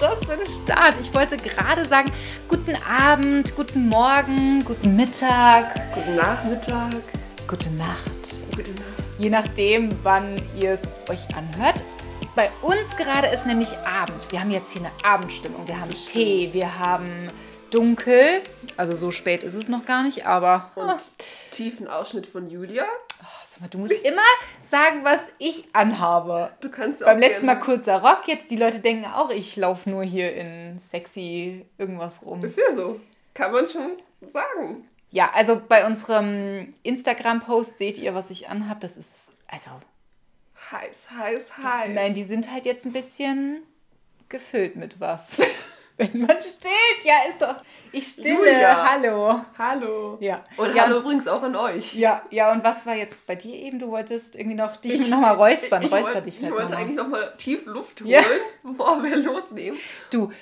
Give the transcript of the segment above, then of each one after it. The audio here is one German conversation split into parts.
war das für ein Start? Ich wollte gerade sagen, guten Abend, guten Morgen, guten Mittag. Guten Nachmittag. Gute Nacht. Gute Nacht. Je nachdem, wann ihr es euch anhört. Bei uns gerade ist nämlich Abend. Wir haben jetzt hier eine Abendstimmung. Wir haben Tee, wir haben dunkel. Also so spät ist es noch gar nicht, aber Und tiefen Ausschnitt von Julia. Mal, du musst immer sagen, was ich anhabe. Du kannst auch Beim letzten Mal gerne- kurzer Rock, jetzt die Leute denken auch, ich laufe nur hier in sexy irgendwas rum. Ist ja so. Kann man schon sagen. Ja, also bei unserem Instagram-Post seht ihr, was ich anhab. Das ist, also, Heiß, heiß, heiß. nein, die sind halt jetzt ein bisschen gefüllt mit was. Wenn man stillt, ja, ist doch, ich stille, Julia. hallo. Hallo. Ja. Und Ja, hallo übrigens auch an euch. Ja, ja, und was war jetzt bei dir eben? Du wolltest irgendwie noch dich nochmal räuspern. Ich, Räusper wollte, dich ich halt wollte noch eigentlich nochmal tief Luft holen, Ja. bevor wir losnehmen. Du,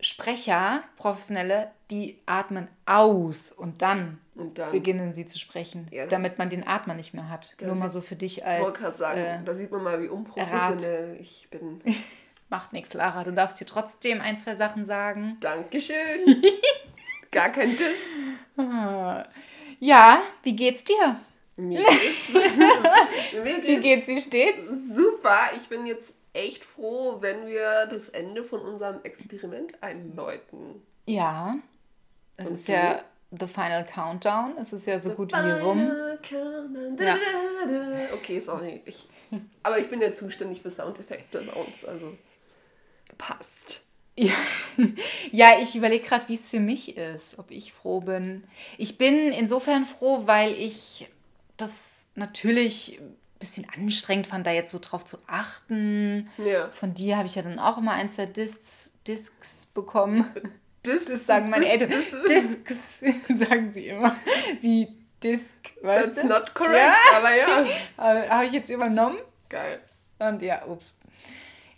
Sprecher, Professionelle, die atmen aus und dann Und dann beginnen sie zu sprechen, Ja. damit man den Atmer nicht mehr hat. Nur mal so für dich Ich wollte als gerade sagen, äh, da sieht man mal, wie unprofessionell ich bin. macht nichts, Lara. Du darfst hier trotzdem ein, zwei Sachen sagen. Dankeschön. Gar kein Diss. Ja, wie geht's dir? Mir geht's, mir Wie geht's geht's, wie steht's? super. Ich bin jetzt echt froh, wenn wir das Ende von unserem Experiment einläuten. Ja, es Und ist du? ja the final countdown. Es ist ja so gut wie rum. Countdown. Ja. Okay, sorry. Ich, aber ich bin ja zuständig für Soundeffekte bei uns, also passt. Ja, ja ich überlege gerade, wie es für mich ist, ob ich froh bin. Ich bin insofern froh, weil ich das natürlich ein bisschen anstrengend fand, da jetzt so drauf zu achten. Ja. Von dir habe ich ja dann auch immer ein, zwei Discs, Discs bekommen. Das, Das sagen meine Eltern. Discs sagen sie immer. Wie Disc, weißt That's du? not correct, Ja. aber ja. Habe ich jetzt übernommen. Geil. Und ja, ups.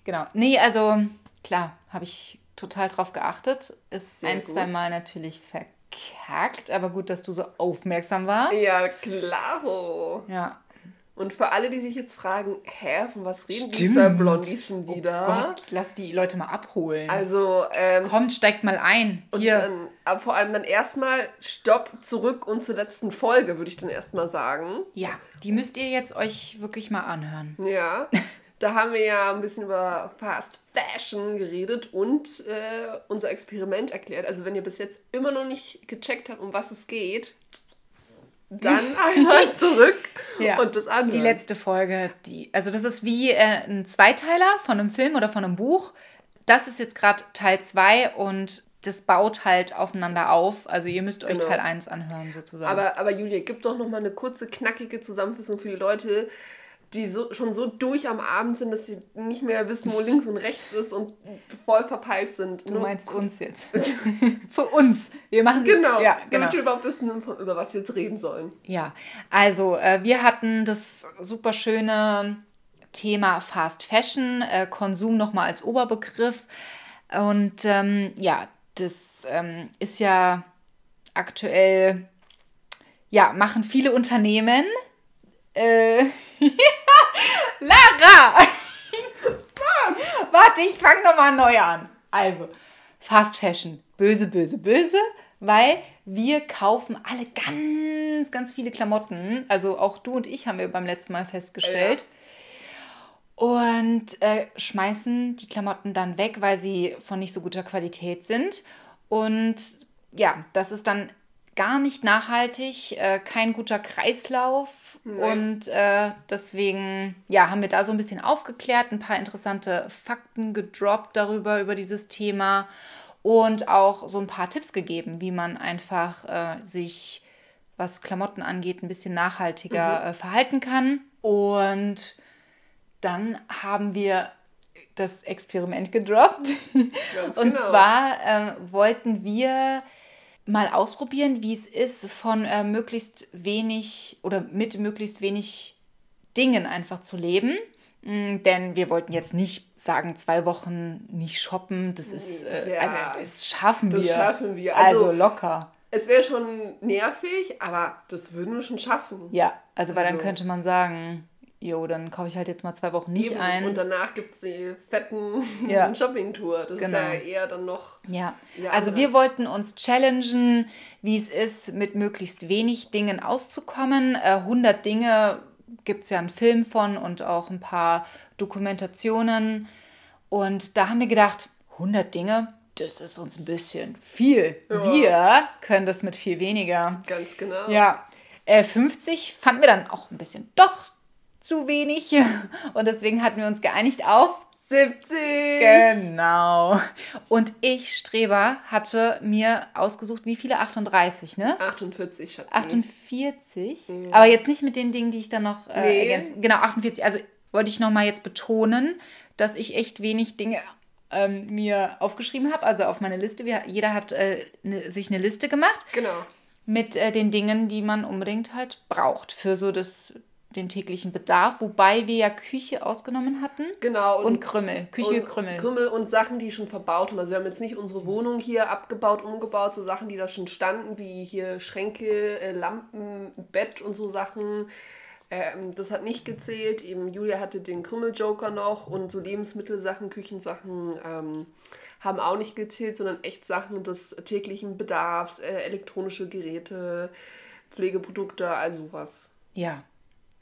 Genau. Nee, also klar, habe ich total drauf geachtet. Ist Sehr ein, zwei. Mal natürlich verkackt, aber gut, dass du so aufmerksam warst. Ja, klaro. Ja. Und für alle, die sich jetzt fragen, hä, von was reden Stimmt. diese Blondies schon wieder? Oh Gott, lass die Leute mal abholen. Also, ähm, Kommt, steigt mal ein. und Hier. dann, aber vor allem dann erstmal Stopp, zurück und zur letzten Folge, würde ich dann erstmal sagen. ja, die müsst ihr jetzt euch wirklich mal anhören. Ja, da haben wir ja ein bisschen über Fast Fashion geredet und äh, unser Experiment erklärt. Also wenn ihr bis jetzt immer noch nicht gecheckt habt, um was es geht, dann einmal zurück Ja. und das anhören. Die letzte Folge, die, also das ist wie äh, ein Zweiteiler von einem Film oder von einem Buch. Das ist jetzt gerade Teil 2 und das baut halt aufeinander auf. Also ihr müsst euch Genau. Teil 1 anhören sozusagen. Aber, aber Julia, gib doch noch mal eine kurze, knackige Zusammenfassung für die Leute, die so, schon so durch am Abend sind, dass sie nicht mehr wissen, wo links und rechts ist und voll verpeilt sind. du Nur- meinst uns jetzt. Für uns. Wir machen das- Genau, Ja, genau. damit wir überhaupt wissen, über was wir jetzt reden sollen. Ja, also äh, wir hatten das super schöne Thema Fast Fashion, äh, Konsum nochmal als Oberbegriff. Und ähm, ja, das ähm, ist ja aktuell, ja, machen viele Unternehmen. Äh, Lara! Warte, ich fange nochmal neu an. Also, Fast Fashion, böse, böse, böse, weil wir kaufen alle ganz, ganz viele Klamotten. Also auch du und ich haben wir beim letzten Mal festgestellt. Und äh, schmeißen die Klamotten dann weg, weil sie von nicht so guter Qualität sind. Und ja, das ist dann gar nicht nachhaltig, äh, kein guter Kreislauf. Und äh, deswegen ja, haben wir da so ein bisschen aufgeklärt, ein paar interessante Fakten gedroppt darüber, über dieses Thema und auch so ein paar Tipps gegeben, wie man einfach äh, sich, was Klamotten angeht, ein bisschen nachhaltiger äh, verhalten kann. Und dann haben wir das Experiment gedroppt. Und genau. zwar äh, wollten wir mal ausprobieren, wie es ist, von äh, möglichst wenig oder mit möglichst wenig Dingen einfach zu leben. Mm, Denn wir wollten jetzt nicht sagen, zwei Wochen nicht shoppen. Das ist, äh, Ja, also das schaffen das wir. schaffen wir. Also, Also- locker. Es wäre schon nervig, aber das würden wir schon schaffen. Ja, also weil dann Also- könnte man sagen, jo, dann kaufe ich halt jetzt mal zwei Wochen nicht Eben. ein. Und danach gibt es die fetten Ja. Shopping-Tour. Das Genau. ist ja eher dann noch. Ja, Ja, also anders. wir wollten uns challengen, wie es ist, mit möglichst wenig Dingen auszukommen. Äh, 100 Dinge gibt es ja einen Film von und auch ein paar Dokumentationen. Und da haben wir gedacht, 100 Dinge, das ist uns ein bisschen viel. Wir können das mit viel weniger. Ganz genau. Ja, äh, 50 fanden wir dann auch ein bisschen doch zu wenig. Und deswegen hatten wir uns geeinigt auf 70! Genau. Und ich, Streber, hatte mir ausgesucht, wie viele? 38, ne? 48, Schatzi. 48. Aber jetzt nicht mit den Dingen, die ich dann noch äh, Nee. ergänzt. Genau, 48. Also wollte ich nochmal jetzt betonen, dass ich echt wenig Dinge ähm, mir aufgeschrieben habe. Also auf meine Liste. Wir, jeder hat äh, ne, sich eine Liste gemacht Genau. mit äh, den Dingen, die man unbedingt halt braucht für so das, den täglichen Bedarf. Wobei wir ja Küche ausgenommen hatten. Genau. Und Krümmel. Küche, und Krümmel. Krümmel und Sachen, die schon verbaut haben. Also wir haben jetzt nicht unsere Wohnung hier abgebaut, umgebaut, so Sachen, die da schon standen, wie hier Schränke, äh, Lampen, Bett und so Sachen. Ähm, das hat nicht gezählt. Eben Julia hatte den Krümmel-Joker noch und so Lebensmittelsachen, Küchensachen ähm, haben auch nicht gezählt, sondern echt Sachen des täglichen Bedarfs, äh, elektronische Geräte, Pflegeprodukte, also was. Ja,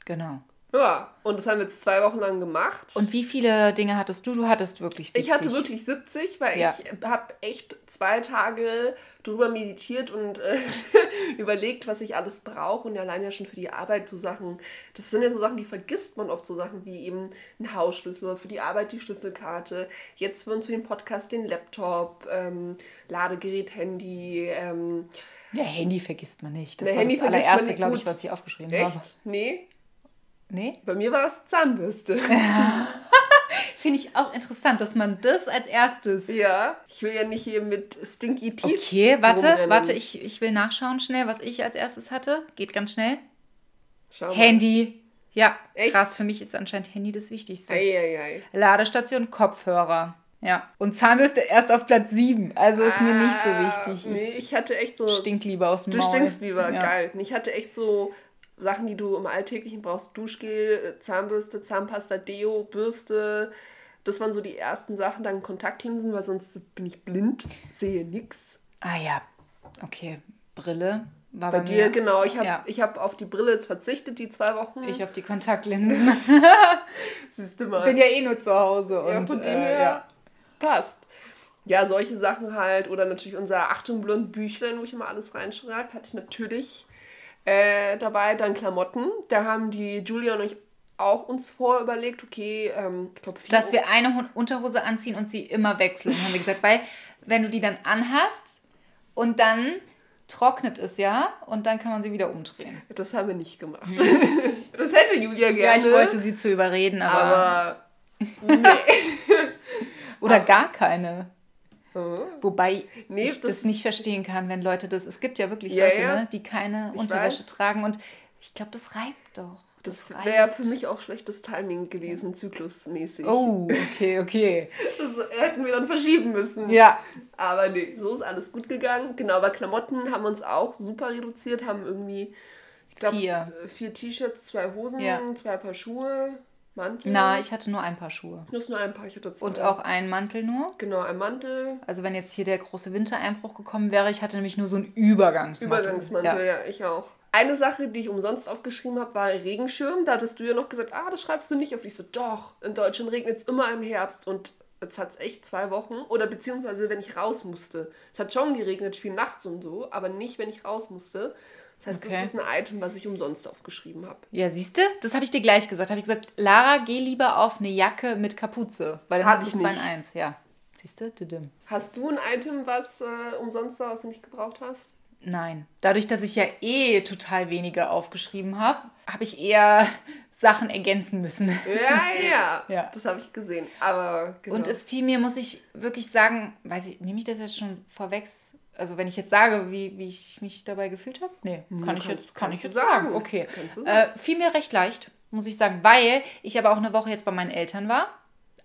genau. Ja, und das haben wir jetzt zwei Wochen lang gemacht. Und wie viele Dinge hattest du? Du hattest wirklich 70. Ich hatte wirklich 70, weil Ja. ich habe echt zwei Tage drüber meditiert und äh, überlegt, was ich alles brauche. Und allein ja schon für die Arbeit so Sachen, das sind ja so Sachen, die vergisst man oft, so Sachen wie eben ein Hausschlüssel, für die Arbeit die Schlüsselkarte, jetzt für uns für den Podcast den Laptop, ähm, Ladegerät, Handy. Ähm, Ja, Handy vergisst man nicht. Das Ne, war Handy das allererste, glaube ich, was ich aufgeschrieben echt? habe. Nee, Nee? bei mir war es Zahnbürste. Finde ich auch interessant, dass man das als erstes. ja, ich will ja nicht hier mit Stinky Teeth Okay, warte, rumrennen. warte, ich, ich will nachschauen schnell, was ich als erstes hatte. Geht ganz schnell. Schau mal. Handy. Ja, Echt? krass. Für mich ist anscheinend Handy das Wichtigste. Eieiei. Ladestation, Kopfhörer. Ja. Und Zahnbürste erst auf Platz 7. Also ist mir nicht so Ah, wichtig. Nee, ich hatte echt so. Ich stink lieber aus dem Du Maul. stinkst lieber, ja. geil. Ich hatte echt so Sachen, die du im Alltäglichen brauchst: Duschgel, äh, Zahnbürste, Zahnpasta, Deo, Bürste. Das waren so die ersten Sachen. Dann Kontaktlinsen, weil sonst bin ich blind, sehe nix. Ah ja, okay. Brille war Bei bei, dir, mir. genau. Ich habe Ja. ich hab auf die Brille jetzt verzichtet, die zwei Wochen. Ich auf die Kontaktlinsen. Siehst du mal. bin ja eh nur zu Hause. ja, Und, von dem äh, her ja. passt. Ja, solche Sachen halt. Oder natürlich unser Achtung blond Büchlein, wo ich immer alles reinschreibe, hatte ich natürlich äh, dabei. Dann Klamotten. Da haben die Julia und ich auch uns vorüberlegt, okay, ähm, ich glaube, Dass wir eine Unterhose anziehen und sie immer wechseln, haben wir gesagt. Weil, wenn du die dann anhast und dann trocknet es ja und dann kann man sie wieder umdrehen. Das haben wir nicht gemacht. das hätte Julia gerne. Ja, ich wollte sie zu überreden, aber. Aber nee. oder gar keine. Mhm. Wobei Nee, ich das, das- nicht verstehen kann, wenn Leute das. Es gibt ja wirklich Ja, Leute, ja. Ne, die keine Ich Unterwäsche weiß. tragen und ich glaube, das reibt doch. Das reibt. wäre für mich auch schlechtes Timing gewesen, zyklusmäßig. Oh, okay, okay. Das hätten wir dann verschieben müssen. Ja. Aber nee, so ist alles gut gegangen. Genau, bei Klamotten haben wir uns auch super reduziert, haben irgendwie, ich glaube, Vier. vier T-Shirts, zwei Hosen, Ja. zwei Paar Schuhe, Mantel. Na, ich hatte nur ein paar Schuhe. Du hast nur ein Paar, ich hatte zwei. Und auch einen Mantel nur. Genau, ein Mantel, Also wenn jetzt hier der große Wintereinbruch gekommen wäre, ich hatte nämlich nur so einen Übergangsmantel. Übergangsmantel, Ja. ja. ich auch. Eine Sache, die ich umsonst aufgeschrieben habe, war Regenschirm. Da hattest du ja noch gesagt, ah, das schreibst du nicht auf. Ich so, doch, in Deutschland regnet es immer im Herbst und jetzt hat es echt zwei Wochen. Oder beziehungsweise, wenn ich raus musste. Es hat schon geregnet, viel nachts und so, aber nicht, wenn ich raus musste. Das heißt, Okay. das ist ein Item, was ich umsonst aufgeschrieben habe. Ja, siehst du? Das habe ich dir gleich gesagt. Habe ich gesagt, Lara, geh lieber auf eine Jacke mit Kapuze. Weil dann Hab hast ich du zwei nicht. in eins. Ja. Siehst du? Düdüm. Hast du ein Item, was äh, umsonst war, was du nicht gebraucht hast? Nein. Dadurch, dass ich ja eh total wenige aufgeschrieben habe, habe ich eher Sachen ergänzen müssen. Ja, ja. Ja. Das habe ich gesehen. Aber genau. Und es fiel mir, muss ich wirklich sagen, weiß ich, nehme ich das jetzt schon vorweg? Also wenn ich jetzt sage, wie, wie ich mich dabei gefühlt habe? Nee, kann ich kannst- jetzt, kann ich jetzt sagen. sagen. Okay. Sagen. Äh, fiel mir recht leicht, muss ich sagen, weil ich aber auch eine Woche jetzt bei meinen Eltern war.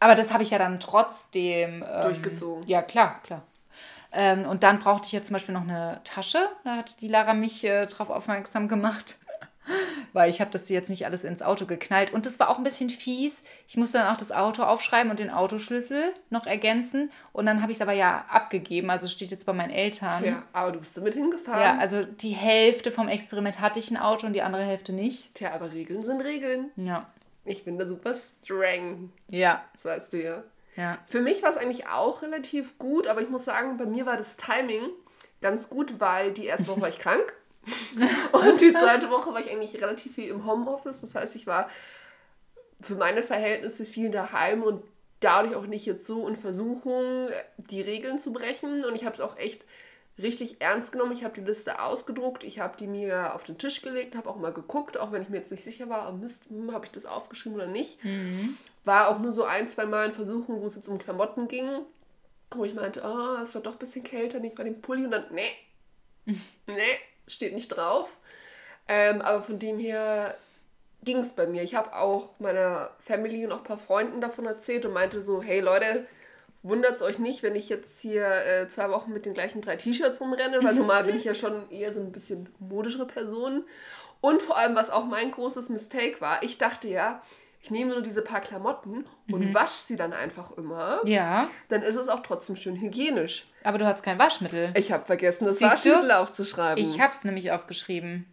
Aber das habe ich ja dann trotzdem ähm, Durchgezogen. Ja, klar, klar. Ähm, und dann brauchte ich ja zum Beispiel noch eine Tasche. Da hat die Lara mich äh, drauf aufmerksam gemacht. Weil ich habe das jetzt nicht alles ins Auto geknallt. Und das war auch ein bisschen fies. Ich musste dann auch das Auto aufschreiben und den Autoschlüssel noch ergänzen. Und dann habe ich es aber ja abgegeben. Also steht jetzt bei meinen Eltern. Tja, aber du bist damit hingefahren. Ja, also die Hälfte vom Experiment hatte ich ein Auto und die andere Hälfte nicht. Tja, aber Regeln sind Regeln. Ja. Ich bin da super streng. Ja. Das weißt du ja. Ja. Für mich war es eigentlich auch relativ gut, aber ich muss sagen, bei mir war das Timing ganz gut, weil die erste Woche war ich krank. Und die zweite Woche war ich eigentlich relativ viel im Homeoffice. Das heißt, ich war für meine Verhältnisse viel daheim und dadurch auch nicht jetzt so in Versuchung, die Regeln zu brechen. Und ich habe es auch echt richtig ernst genommen. Ich habe die Liste ausgedruckt, ich habe die mir auf den Tisch gelegt, habe auch mal geguckt, auch wenn ich mir jetzt nicht sicher war, oh Mist, hm, habe ich das aufgeschrieben oder nicht. War auch nur so ein, zwei Mal in Versuchung, wo es jetzt um Klamotten ging, wo ich meinte, oh, ist doch doch ein bisschen kälter, nicht bei dem Pulli. Und dann, nee, nee, steht nicht drauf. Ähm, aber von dem her ging es bei mir. Ich habe auch meiner Family und auch ein paar Freunden davon erzählt und meinte so, hey Leute, wundert es euch nicht, wenn ich jetzt hier äh, zwei Wochen mit den gleichen drei T-Shirts rumrenne, weil normal bin ich ja schon eher so ein bisschen modischere Person. Und vor allem, was auch mein großes Mistake war, ich dachte ja, ich nehme nur diese paar Klamotten und wasche sie dann einfach immer. Ja. Dann ist es auch trotzdem schön hygienisch. Aber du hast kein Waschmittel. Ich habe vergessen, das Siehst du? Waschmittel aufzuschreiben. Ich hab's nämlich aufgeschrieben.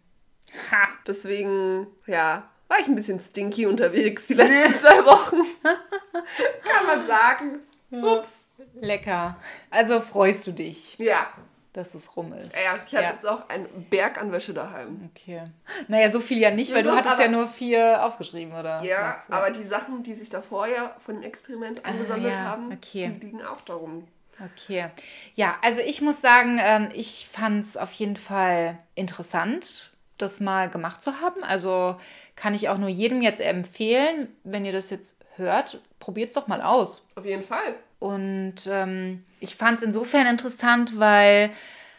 Ha. Deswegen, ja, war ich ein bisschen stinky unterwegs die letzten zwei Wochen. Kann man sagen. Ups. Lecker. Also freust du dich, Ja, dass es rum ist. ja ich habe jetzt auch einen Berg an Wäsche daheim. Okay. Naja, so viel ja nicht, weil So, du hattest ja nur vier aufgeschrieben, oder? Ja, was? aber die Sachen, die sich da vorher von dem Experiment angesammelt ja, haben, okay. die liegen auch darum. Okay. Ja, also ich muss sagen, ähm, ich fand es auf jeden Fall interessant, das mal gemacht zu haben. Also kann ich auch nur jedem jetzt empfehlen, wenn ihr das jetzt hört, probiert es doch mal aus. Auf jeden Fall. Und ähm, ich fand es insofern interessant, weil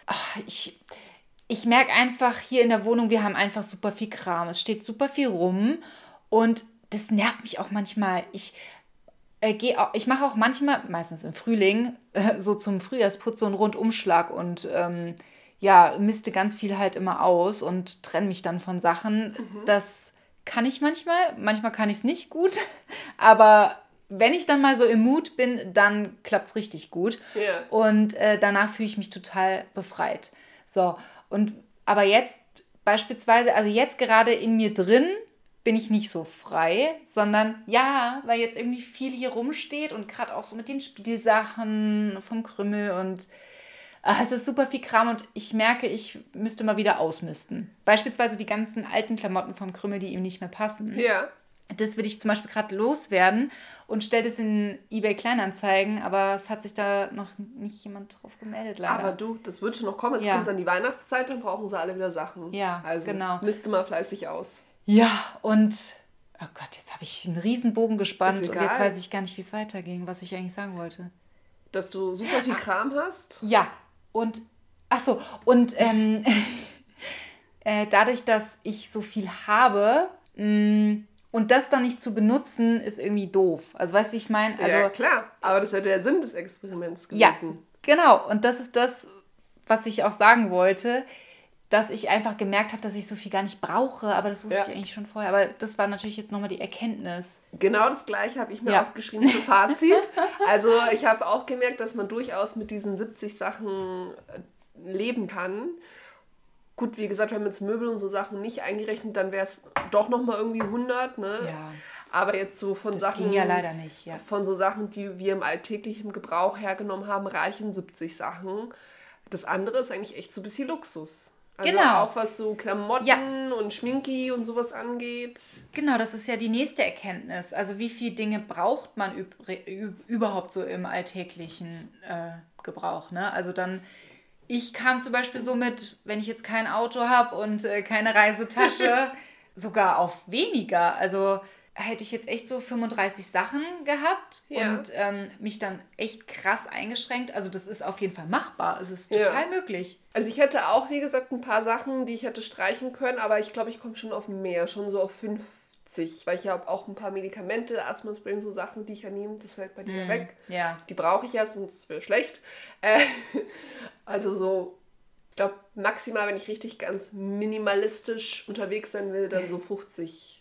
ach, ich, ich merke einfach hier in der Wohnung, wir haben einfach super viel Kram. Es steht super viel rum und das nervt mich auch manchmal. Ich, äh, ich mache auch manchmal, meistens im Frühling, äh, so zum Frühjahrsputz so einen Rundumschlag und ähm, ja, misste ganz viel halt immer aus und trenne mich dann von Sachen. Das kann ich manchmal, manchmal kann ich es nicht gut, aber wenn ich dann mal so im Mut bin, dann klappt es richtig gut. Ja. Und äh, danach fühle ich mich total befreit. So, und aber jetzt beispielsweise, also jetzt gerade in mir drin, bin ich nicht so frei, sondern ja, weil jetzt irgendwie viel hier rumsteht und gerade auch so mit den Spielsachen vom Krümmel und es ist super viel Kram und ich merke, ich müsste mal wieder ausmisten. Beispielsweise die ganzen alten Klamotten vom Krümmel, die ihm nicht mehr passen. Ja. Das will ich zum Beispiel gerade loswerden und stelle das in eBay Kleinanzeigen, aber es hat sich da noch nicht jemand drauf gemeldet, leider. Aber du, das wird schon noch kommen. Jetzt Ja. kommt dann die Weihnachtszeit, dann brauchen sie alle wieder Sachen. Ja, also, genau. Misste mal fleißig aus. ja, und oh Gott, jetzt habe ich einen Riesenbogen gespannt und jetzt weiß ich gar nicht, wie es weiterging, was ich eigentlich sagen wollte. Dass du super viel Kram hast. Ja, und ach so, und ähm, äh, dadurch, dass ich so viel habe mh, und das dann nicht zu benutzen, ist irgendwie doof. Also weißt du, wie ich meine? Also ja, klar. Aber das wäre der Sinn des Experiments Ja, gewesen. genau. Und das ist das, was ich auch sagen wollte, dass ich einfach gemerkt habe, dass ich so viel gar nicht brauche. Aber das wusste Ja. ich eigentlich schon vorher. Aber das war natürlich jetzt nochmal die Erkenntnis. Genau das gleiche habe ich mir Ja. aufgeschrieben für Fazit. Also ich habe auch gemerkt, dass man durchaus mit diesen 70 Sachen äh, leben kann. Gut, wie gesagt, wir haben jetzt Möbel und so Sachen nicht eingerechnet, dann wäre es doch nochmal irgendwie 100, ne? Ja. Aber jetzt so von Das Sachen... ging ja leider nicht, ja. Von so Sachen, die wir im alltäglichen Gebrauch hergenommen haben, reichen 70 Sachen. Das andere ist eigentlich echt so ein bisschen Luxus. Also Genau. auch was so Klamotten und Schminki und sowas angeht. Genau, das ist ja die nächste Erkenntnis. Also wie viele Dinge braucht man überhaupt so im alltäglichen äh, Gebrauch? Ne? Also dann, ich kam zum Beispiel so mit, wenn ich jetzt kein Auto habe und äh, keine Reisetasche, sogar auf weniger. Also hätte ich jetzt echt so 35 Sachen gehabt Ja. und ähm, mich dann echt krass eingeschränkt. Also das ist auf jeden Fall machbar. Es ist Ja. total möglich. Also ich hätte auch, wie gesagt, ein paar Sachen, die ich hätte streichen können, aber ich glaube, ich komme schon auf mehr, schon so auf 50, weil ich habe auch ein paar Medikamente, Asthma-Spray, so Sachen, die ich ja nehme, das fällt bei dir weg. Ja. Die brauche ich ja, sonst wäre schlecht. Äh, also so Ich glaube, maximal, wenn ich richtig ganz minimalistisch unterwegs sein will, dann so 50,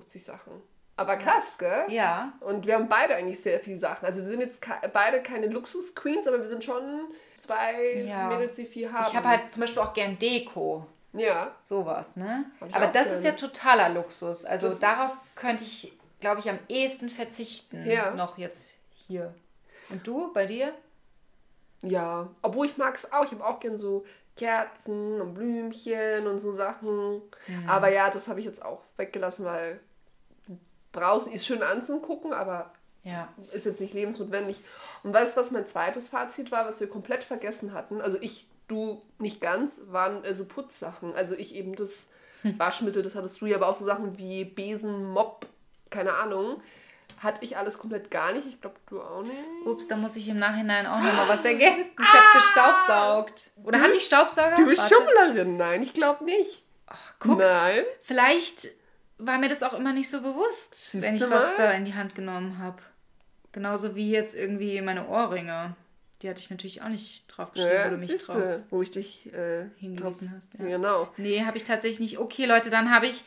50 Sachen. Aber krass, gell? Ja. Und wir haben beide eigentlich sehr viele Sachen. Also wir sind jetzt ke- beide keine Luxus-Queens, aber wir sind schon zwei Ja. Mädels, die viel haben. Ich habe halt zum Beispiel auch gern Deko. Ja. Sowas, ne? Aber das gern. ist ja totaler Luxus. Also Das- darauf könnte ich, glaube ich, am ehesten verzichten. Ja. Noch jetzt hier. Und du, bei dir? Ja. Obwohl ich mag es auch. Ich habe auch gern so Kerzen und Blümchen und so Sachen. Mhm. Aber ja, das habe ich jetzt auch weggelassen, weil draußen ist schön anzugucken, aber Ja. ist jetzt nicht lebensnotwendig. Und weißt du, was mein zweites Fazit war, was wir komplett vergessen hatten? Also ich, du nicht ganz, waren äh, so Putzsachen. Also ich eben das Waschmittel, das hattest du ja, aber auch so Sachen wie Besen, Mop, keine Ahnung. Hatte ich alles komplett gar nicht. Ich glaube, du auch nicht. Ups, da muss ich im Nachhinein auch nochmal was ergänzen. Ich habe gestaubsaugt. Oder Du hatte ich Staubsauger? Du bist. Schummlerin. Nein, ich glaube nicht. guck. Nein. Vielleicht war mir das auch immer nicht so bewusst, wenn ich was da in die Hand genommen habe. Genauso wie jetzt irgendwie meine Ohrringe. Die hatte ich natürlich auch nicht drauf geschrieben, Ja, wo du mich drauf wo ich dich äh, hingewiesen hast. Ja. Genau. Nee, habe ich tatsächlich nicht. Okay, Leute, dann habe ich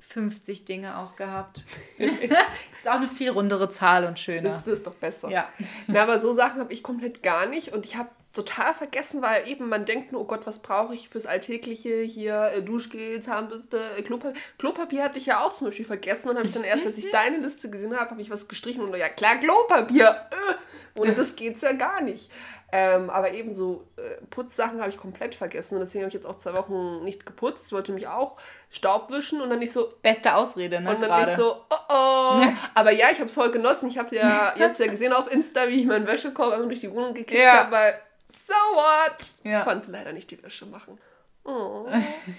50 Dinge auch gehabt. ist auch eine viel rundere Zahl und schöner. Das ist doch besser. Ja. Na, aber so Sachen habe ich komplett gar nicht und ich habe total vergessen, weil eben man denkt nur, oh Gott, was brauche ich fürs Alltägliche hier, äh, Duschgel, Zahnbürste, äh, Klopapier. Klopapier hatte ich ja auch zum Beispiel vergessen und habe ich dann erst, als ich deine Liste gesehen habe, habe ich was gestrichen und ja klar, Klopapier. Äh, ohne das geht's ja gar nicht. Ähm, aber eben so äh, Putzsachen habe ich komplett vergessen und deswegen habe ich jetzt auch zwei Wochen nicht geputzt, wollte mich auch Staub wischen und dann nicht so, Beste Ausrede, ne? und dann gerade. nicht so, oh oh. Aber ja, ich habe es voll genossen. Ich habe ja jetzt ja gesehen auf Insta, wie ich meinen Wäschekorb einfach durch die Wohnung gekickt Ja. habe, weil so what? Ja. Konnte leider nicht die Wäsche machen. Oh.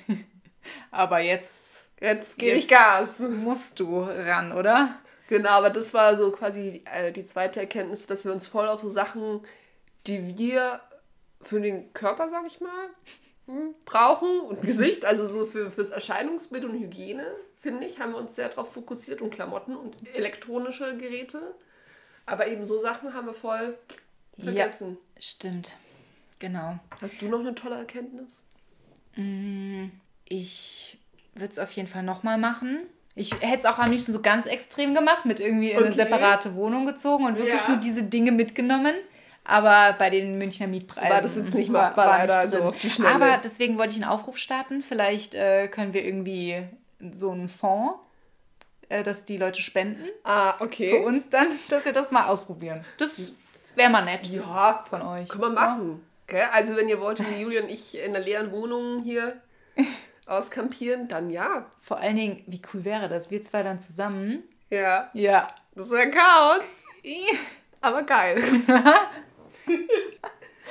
Aber jetzt Jetzt gebe ich Gas. musst du ran, oder? Genau, aber das war so quasi die, äh, die zweite Erkenntnis, dass wir uns voll auf so Sachen, die wir für den Körper, sag ich mal, hm, brauchen und Gesicht, also so für, fürs Erscheinungsbild und Hygiene, finde ich, haben wir uns sehr darauf fokussiert und Klamotten und elektronische Geräte. Aber eben so Sachen haben wir voll vergessen. Stimmt. Genau. Hast du noch eine tolle Erkenntnis? Ich würde es auf jeden Fall nochmal machen. Ich hätte es auch am liebsten so ganz extrem gemacht, mit irgendwie in eine Okay. separate Wohnung gezogen und wirklich Ja. nur diese Dinge mitgenommen. Aber bei den Münchner Mietpreisen War das jetzt nicht machbar, leider, so drin. auf die Schnelle. Aber deswegen wollte ich einen Aufruf starten. Vielleicht äh, können wir irgendwie so einen Fonds, äh, dass die Leute spenden Ah, für okay. uns dann, dass wir das mal ausprobieren. Das wäre mal nett Ja, von euch. Können wir machen. Okay? Also wenn ihr wollt, wie Julia und ich in einer leeren Wohnung hier auskampieren, dann ja. Vor allen Dingen, wie cool wäre das? Wir zwei dann zusammen. Ja. Ja. Das wäre Chaos. Aber geil.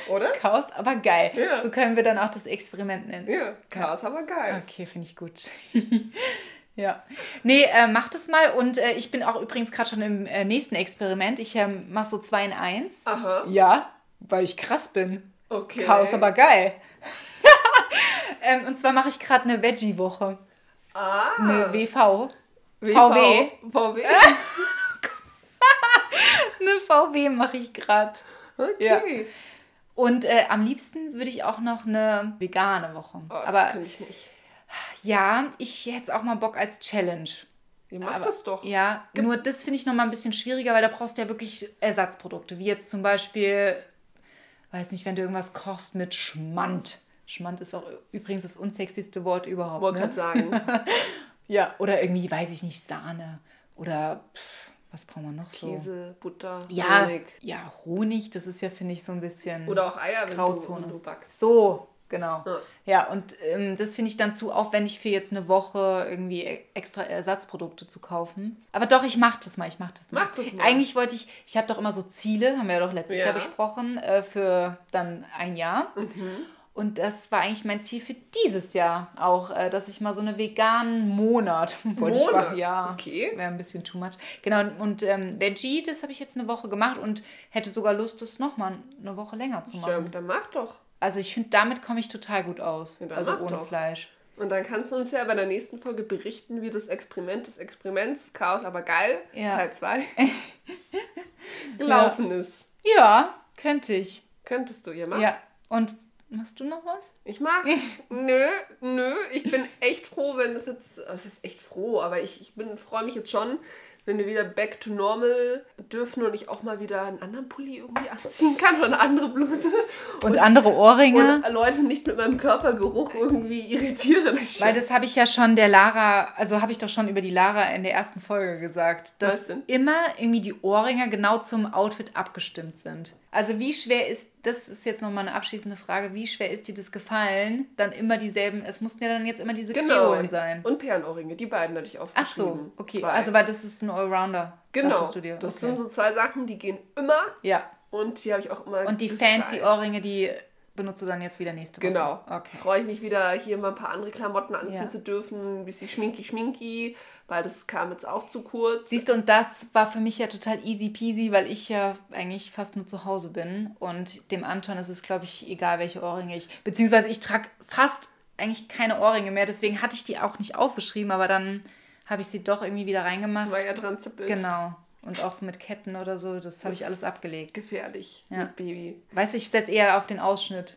Oder? Chaos, aber geil. Ja. So können wir dann auch das Experiment nennen. Ja, Chaos, aber geil. Okay, finde ich gut. ja. Nee, äh, mach das mal. Und äh, ich bin auch übrigens gerade schon im äh, nächsten Experiment. Ich ähm, mache so zwei in eins. Aha. Ja, weil ich krass bin. Okay. Chaos, aber geil. ähm, und zwar mache ich gerade eine Veggie-Woche. Ah. Eine WV. WV. VW. VW. Eine VW mache ich gerade. Okay. Und äh, am liebsten würde ich auch noch eine vegane Woche. Oh, das aber kann ich nicht. Ja, ich hätte auch mal Bock als Challenge. Ihr macht Aber- das doch. Ja, nur das finde ich nochmal ein bisschen schwieriger, weil da brauchst du ja wirklich Ersatzprodukte. Wie jetzt zum Beispiel, weiß nicht, wenn du irgendwas kochst mit Schmand. Schmand ist auch übrigens das unsexyste Wort überhaupt. Wollte Ne? gerade sagen. Ja, oder irgendwie, weiß ich nicht, Sahne. Oder pff, was brauchen wir noch so? Käse, Butter, Ja, Honig. ja, Honig, das ist ja, finde ich, so ein bisschen. Oder auch Eier, wenn du, wenn du backst. So, genau. Ja. Ja, und ähm, das finde ich dann zu aufwendig für jetzt eine Woche irgendwie e- extra Ersatzprodukte zu kaufen. Aber doch, ich mache das mal, ich mache das mal. Mach das mal. Eigentlich wollte ich, ich habe doch immer so Ziele, haben wir ja doch letztes Ja. Jahr besprochen, äh, für dann ein Jahr. Mhm. Und das war eigentlich mein Ziel für dieses Jahr auch, äh, dass ich mal so einen veganen Monat wollte ich Monat? machen. Ja, Okay. wäre ein bisschen too much. Genau, und ähm, Veggie, das habe ich jetzt eine Woche gemacht und hätte sogar Lust, das nochmal eine Woche länger zu machen. Ja, dann mach doch. Also ich finde, damit komme ich total gut aus. Ja, also ohne doch. Fleisch. Und dann kannst du uns ja bei der nächsten Folge berichten, wie das Experiment des Experiments, Chaos aber geil, Ja. Teil 2, gelaufen ist. Ja, könnte ich. Könntest du, ihr macht. Ja, und Machst du noch was? Ich mach. nö, nö. Ich bin echt froh, wenn das jetzt. Es ist echt froh, aber ich, ich bin freue mich jetzt schon, wenn wir wieder back to normal dürfen und ich auch mal wieder einen anderen Pulli irgendwie anziehen kann oder eine andere Bluse. Und, und andere Ohrringe. Und Leute nicht mit meinem Körpergeruch irgendwie irritieren. Weil das habe ich ja schon der Lara, also habe ich doch schon über die Lara in der ersten Folge gesagt, dass immer irgendwie die Ohrringe genau zum Outfit abgestimmt sind. Also wie schwer ist, das ist jetzt nochmal eine abschließende Frage, wie schwer ist dir das gefallen, dann immer dieselben, es mussten ja dann jetzt immer diese genau. Kreolen sein. Und Perlenohrringe, die beiden hatte ich aufgeschrieben. Ach so, okay, zwei. also weil das ist ein Allrounder. Genau, das okay. sind so zwei Sachen, die gehen immer. Ja. Und die habe ich auch immer Und die fancy Ohrringe, die benutzt du dann jetzt wieder nächste Woche. Genau. Okay. Freue ich mich wieder, hier mal ein paar andere Klamotten anziehen ja. zu dürfen. Ein bisschen schminky, schminky, weil das kam jetzt auch zu kurz. Siehst du, und das war für mich ja total easy peasy, weil ich ja eigentlich fast nur zu Hause bin. Und dem Anton ist es, glaube ich, egal, welche Ohrringe ich. Beziehungsweise ich trage fast eigentlich keine Ohrringe mehr. Deswegen hatte ich die auch nicht aufgeschrieben, aber dann habe ich sie doch irgendwie wieder reingemacht. War ja dran zippelt. Genau. Und auch mit Ketten oder so, das habe ich alles abgelegt. Gefährlich ja. mit Baby. Weißt du, ich setze eher auf den Ausschnitt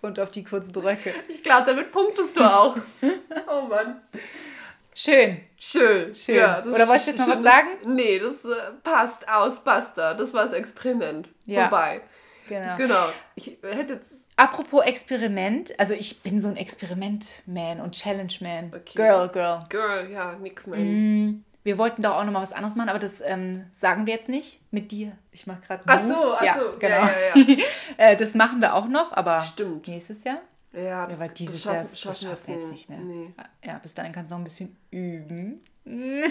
und auf die kurzen Röcke. Ich glaube, damit punktest du auch. oh Mann. Schön. Schön. Schön. Ja, Oder wolltest du jetzt noch was sagen? Nee, das äh, passt aus, basta. Das war das Experiment. Ja. Vorbei. Genau. Genau. Ich hätte jetzt. Apropos Experiment, also ich bin so ein Experiment-Man und Challenge-Man. Okay. Girl, Girl. Girl, ja, nix mehr. Mm, wir wollten doch auch noch mal was anderes machen, aber das ähm, sagen wir jetzt nicht mit dir. Ich mache gerade. Ach so, ach ja, so. Genau. Ja, ja. Äh, das machen wir auch noch, aber Stimmt. nächstes Jahr. Ja, das, ja, weil dieses Jahr das schaffen wir jetzt nicht mehr. Nee. Ja, bis dahin kannst du noch ein bisschen üben.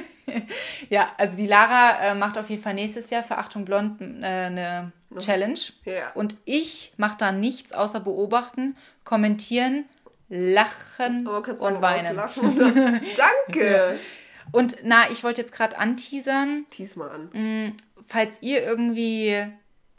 ja, also die Lara äh, macht auf jeden Fall nächstes Jahr für Achtung Blond äh, eine Challenge. Ja. Und ich mache da nichts außer beobachten, kommentieren, lachen und weinen. Danke. Ja. Und na, ich wollte jetzt gerade anteasern. Teas mal an. Mh, falls ihr irgendwie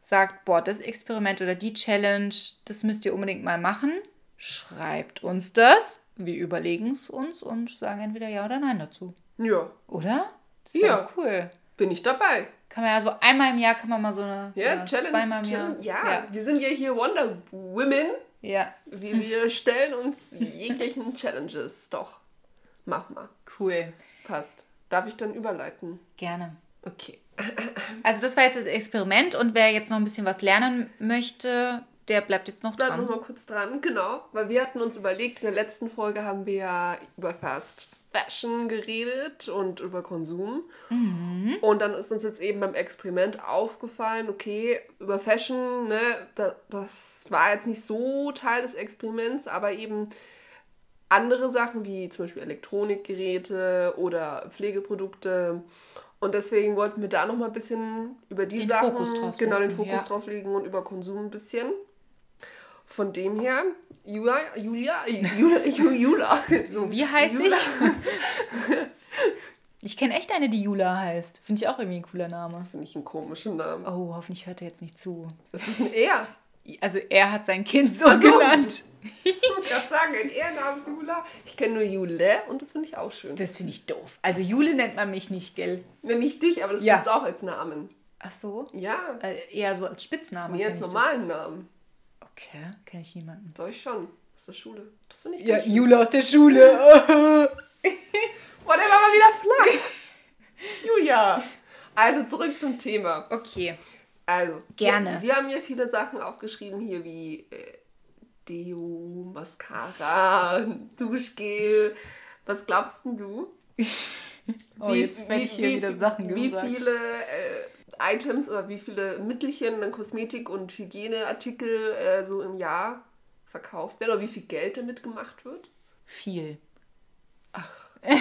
sagt, boah, das Experiment oder die Challenge, das müsst ihr unbedingt mal machen, schreibt uns das. Wir überlegen es uns und sagen entweder ja oder nein dazu. Ja. Oder? Das ja. cool. Bin ich dabei. Kann man ja so einmal im Jahr kann man mal so eine ja, Challenge, zweimal im Jahr. Ja, ja, wir sind ja hier Wonder Women. Ja. Wir, wir stellen uns jeglichen Challenges. Doch. Mach mal. Cool. Passt. Darf ich dann überleiten? Gerne. Okay. Also das war jetzt das Experiment und wer jetzt noch ein bisschen was lernen möchte, der bleibt jetzt noch dran. Bleib noch mal kurz dran, genau. Weil wir hatten uns überlegt, in der letzten Folge haben wir ja über Fast Fashion geredet und über Konsum. Mhm. Und dann ist uns jetzt eben beim Experiment aufgefallen, okay, über Fashion, ne, das, das war jetzt nicht so Teil des Experiments, aber eben andere Sachen wie zum Beispiel Elektronikgeräte oder Pflegeprodukte. Und deswegen wollten wir da noch mal ein bisschen über die den Sachen, Fokus drauf genau, den Fokus ja. drauf legen und über Konsum ein bisschen. Von dem her, Julia, Julia, Julia, Julia. So, wie heißt Jula. ich? Ich kenne echt eine, die Jula heißt. Finde ich auch irgendwie ein cooler Name. Das finde ich einen komischen Namen. Oh, hoffentlich hört er jetzt nicht zu. Das ist ein Er. Also er hat sein Kind so, so. genannt. ich wollte gerade sagen, ein Ehrenname ist Jula. Ich kenne nur Jule und das finde ich auch schön. Das finde ich doof. Also Jule nennt man mich nicht, gell? Ne, nicht dich, aber das ja. gibt es auch als Namen. Ach so? Ja. Äh, eher so als Spitzname. Nee, als normalen das. Namen. Okay, kenne ich niemanden. Soll ich schon. Aus der Schule. Das finde ich Ja, Jule aus der Schule. Boah, der war mal wieder flach. Julia. Also zurück zum Thema. Okay. Also. Gerne. Wir, wir haben ja viele Sachen aufgeschrieben hier wie äh, Deo, Mascara, Duschgel. Was glaubst denn du? oh, wie, jetzt werde ich hier wie, wieder Sachen Wie viele äh, Items oder wie viele Mittelchen Kosmetik- und Hygieneartikel äh, so im Jahr verkauft werden oder wie viel Geld damit gemacht wird? Viel. Ach.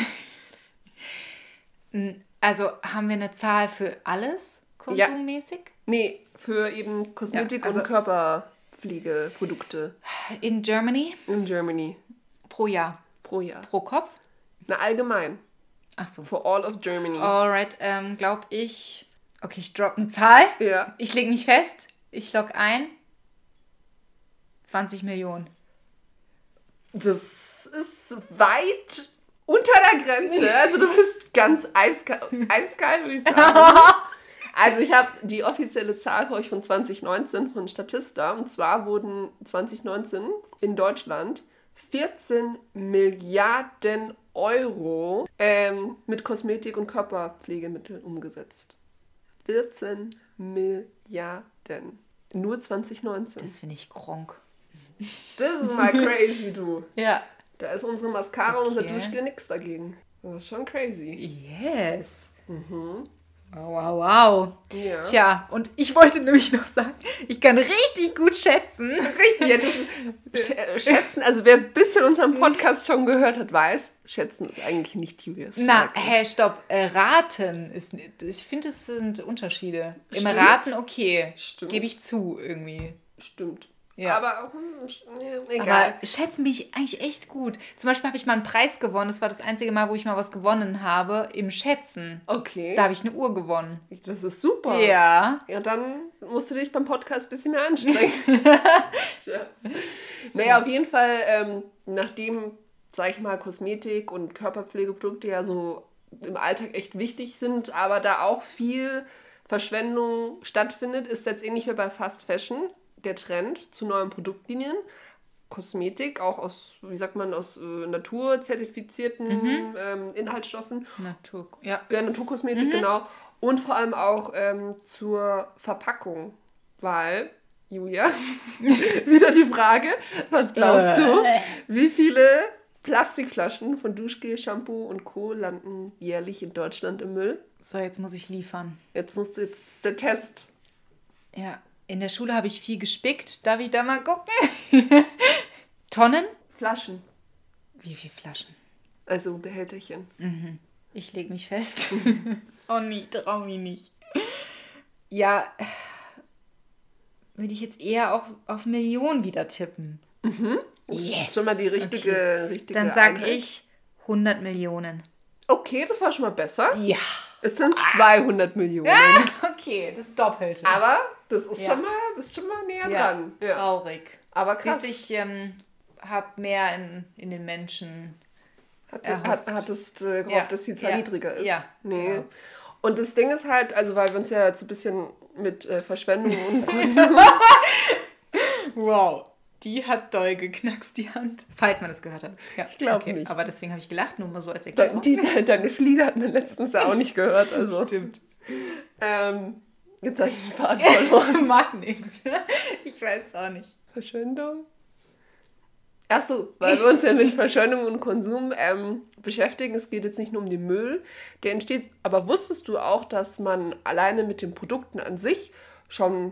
also haben wir eine Zahl für alles konsummäßig? Ja. Nee, für eben Kosmetik ja, also und Körperpflegeprodukte. In Germany? In Germany. Pro Jahr. Pro Jahr. Pro Kopf? Na, allgemein. Ach so. For all of Germany. Alright, ähm, glaub ich. Okay, ich drop eine Zahl. Ja. Ich leg mich fest. Ich log ein. 20 Millionen. Das ist weit unter der Grenze. Also du bist ganz eiskalt, eiskalt würde ich sagen. Also ich habe die offizielle Zahl für euch von 2019 von Statista. Und zwar wurden 2019 in Deutschland 14 Milliarden Euro ähm, mit Kosmetik- und Körperpflegemitteln umgesetzt. 14 Milliarden. Nur 2019. Das finde ich kronk. Das ist mal crazy, du. Ja. Da ist unsere Mascara und unser Okay. Duschgel nix dagegen. Das ist schon crazy. Yes. Wow, wow, wow. Ja. Tja, und ich wollte nämlich noch sagen, ich kann richtig gut schätzen. Richtig, ja, schätzen, also wer ein bisschen unseren Podcast schon gehört hat, weiß, schätzen ist eigentlich nicht Julias Na, hä, stopp. Äh, raten ist. nicht- Ich finde, es sind Unterschiede. Im Stimmt. Raten okay. Stimmt. Gebe ich zu irgendwie. Stimmt. Ja. Aber hm, ja, egal. Aber schätzen bin ich eigentlich echt gut. Zum Beispiel habe ich mal einen Preis gewonnen. Das war das einzige Mal, wo ich mal was gewonnen habe im Schätzen. okay. Da habe ich eine Uhr gewonnen. das ist super. Ja. Ja, dann musst du dich beim Podcast ein bisschen mehr anstrengen. Scherz. naja, auf jeden Fall, ähm, nachdem, sag ich mal, Kosmetik und Körperpflegeprodukte ja so im Alltag echt wichtig sind, aber da auch viel Verschwendung stattfindet, ist jetzt ähnlich wie bei Fast Fashion der Trend zu neuen Produktlinien. Kosmetik, auch aus, wie sagt man, aus äh, naturzertifizierten ähm, Inhaltsstoffen Natur. Ja. ja, Naturkosmetik, genau. Und vor allem auch ähm, zur Verpackung. Weil, Julia, wieder die Frage, was glaubst du, wie viele Plastikflaschen von Duschgel, Shampoo und Co. landen jährlich in Deutschland im Müll? So, jetzt muss ich liefern. Jetzt musst du jetzt der Test. Ja. In der Schule habe ich viel gespickt. Darf ich da mal gucken? Tonnen? Flaschen, Wie viele Flaschen? also Behälterchen. Ich lege mich fest. oh nee, trau mich nicht. Ja, würde ich jetzt eher auch auf Millionen wieder tippen. Das Yes. ist schon mal die richtige, richtige Dann sage ich 100 Millionen. Okay, das war schon mal besser. Ja. Es sind 200 Millionen. Okay, das Doppelte. Aber das ist Ja. schon mal, bist schon mal näher ja, dran. Ja. traurig. Aber krass. Siehst du, ich ähm, habe mehr in, in den Menschen. Hat, erhofft. hat, hattest äh, gehofft, Ja. dass die Zahl Ja. niedriger ist. Ja, Nee. genau. Und das Ding ist halt, also weil wir uns ja jetzt so ein bisschen mit äh, Verschwendung und Wow. Die hat doll geknackst, die Hand. Falls man das gehört hat. Ja, Ich glaub nicht. Aber deswegen habe ich gelacht, nur mal so als de, Erklärung. die, de, deine Fliege hat man letztens ja auch nicht gehört. Also. Stimmt. Ähm, jetzt habe ich den Faden verloren. Macht nichts. Ich weiß auch nicht. Verschwendung? Achso, weil wir uns ja mit Verschwendung und Konsum ähm, beschäftigen. Es geht jetzt nicht nur um den Müll, der entsteht. Aber wusstest du auch, dass man alleine mit den Produkten an sich schon,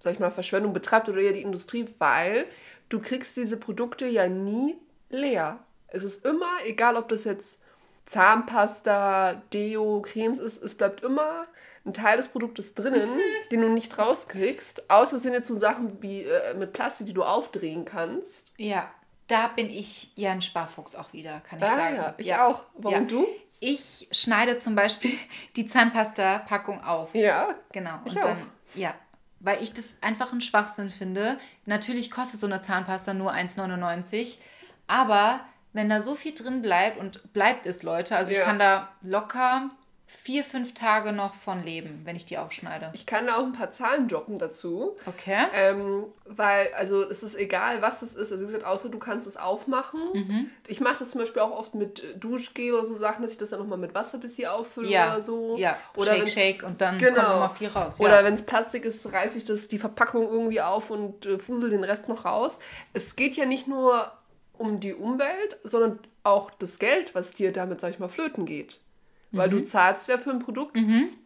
sag ich mal, Verschwendung betreibt oder eher die Industrie, weil du kriegst diese Produkte ja nie leer. Es ist immer, egal ob das jetzt Zahnpasta, Deo, Cremes ist, es bleibt immer ein Teil des Produktes drinnen, den du nicht rauskriegst. Außer es sind jetzt so Sachen wie äh, mit Plastik, die du aufdrehen kannst. Ja, da bin ich ja ein Sparfuchs auch wieder, kann ich Ah sagen. ja, ich auch. Warum du? Ich schneide zum Beispiel die Zahnpasta-Packung auf. Ja. Genau. Ich und dann, auch. ja, weil ich das einfach einen Schwachsinn finde. Natürlich kostet so eine Zahnpasta nur 1,99, aber wenn da so viel drin bleibt und bleibt es, Leute, also ich Ja. kann da locker vier, fünf Tage noch von leben, wenn ich die aufschneide. Ich kann da auch ein paar Zahlen droppen dazu. Okay. Ähm, weil, also es ist egal, was es ist. Also wie gesagt, außer du kannst es aufmachen. Mhm. Ich mache das zum Beispiel auch oft mit äh, Duschgel oder so Sachen, dass ich das dann nochmal mit Wasser bis hier auffülle ja, oder so. ja. Oder shake, shake und dann Genau. kommt immer viel raus. Ja. Oder wenn es Plastik ist, reiße ich das, die Verpackung irgendwie auf und äh, fusel den Rest noch raus. Es geht ja nicht nur um die Umwelt, sondern auch das Geld, was dir damit, sag ich mal, flöten geht. Weil du zahlst ja für ein Produkt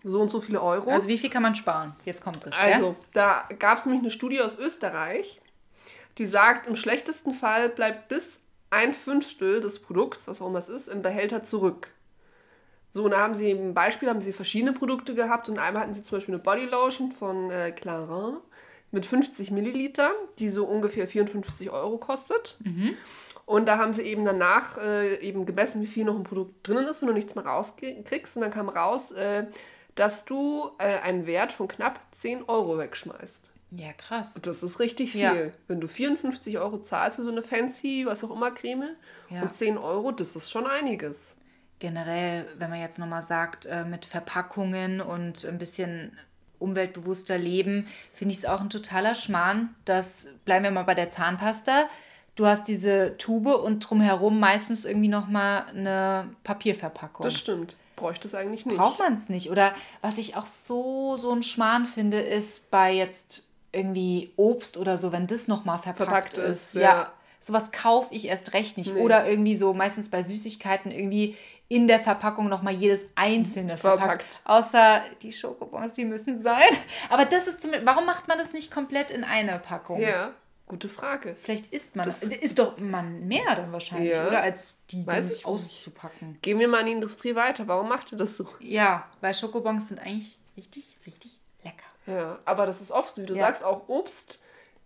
so und so viele Euros. Mhm. also wie viel kann man sparen? Jetzt kommt es. Also, da gab es nämlich eine Studie aus Österreich, die sagt, im schlechtesten Fall bleibt bis ein Fünftel des Produkts, was auch immer es ist, im Behälter zurück. So, und da haben sie ein Beispiel, haben sie verschiedene Produkte gehabt und einmal hatten sie zum Beispiel eine Bodylotion von äh, Clarins mit 50 Milliliter, die so ungefähr 54 Euro kostet. Und da haben sie eben danach äh, eben gemessen, wie viel noch im Produkt drinnen ist, wenn du nichts mehr rauskriegst. Und dann kam raus, äh, dass du äh, einen Wert von knapp 10 Euro wegschmeißt. Ja, krass. Das ist richtig viel. Ja. Wenn du 54 Euro zahlst für so eine fancy, was auch immer, Creme Ja. und 10 Euro, das ist schon einiges. Generell, wenn man jetzt nochmal sagt, äh, mit Verpackungen und ein bisschen umweltbewusster leben, finde ich es auch ein totaler Schmarrn. Das bleiben wir mal bei der Zahnpasta. Du hast diese Tube und drumherum meistens irgendwie nochmal eine Papierverpackung. Das stimmt. Bräuchte es eigentlich nicht. Braucht man es nicht. Oder was ich auch so, so ein Schmarrn finde, ist bei jetzt irgendwie Obst oder so, wenn das nochmal verpackt, verpackt ist. ist. Ja. ja. Sowas kaufe ich erst recht nicht. Nee. Oder irgendwie so, meistens bei Süßigkeiten, irgendwie in der Verpackung nochmal jedes einzelne verpackt. verpackt. Außer die Schokobons, die müssen sein. Aber das ist zumindest, warum macht man das nicht komplett in eine Packung? Ja. Gute Frage. Vielleicht isst man das. ist doch man mehr dann wahrscheinlich, ja. oder? Als die Weiß ich auszupacken. Nicht. Gehen wir mal in die Industrie weiter. Warum macht ihr das so? Ja, weil Schokobons sind eigentlich richtig, richtig lecker. Ja, aber das ist oft so, wie du ja. sagst, auch Obst.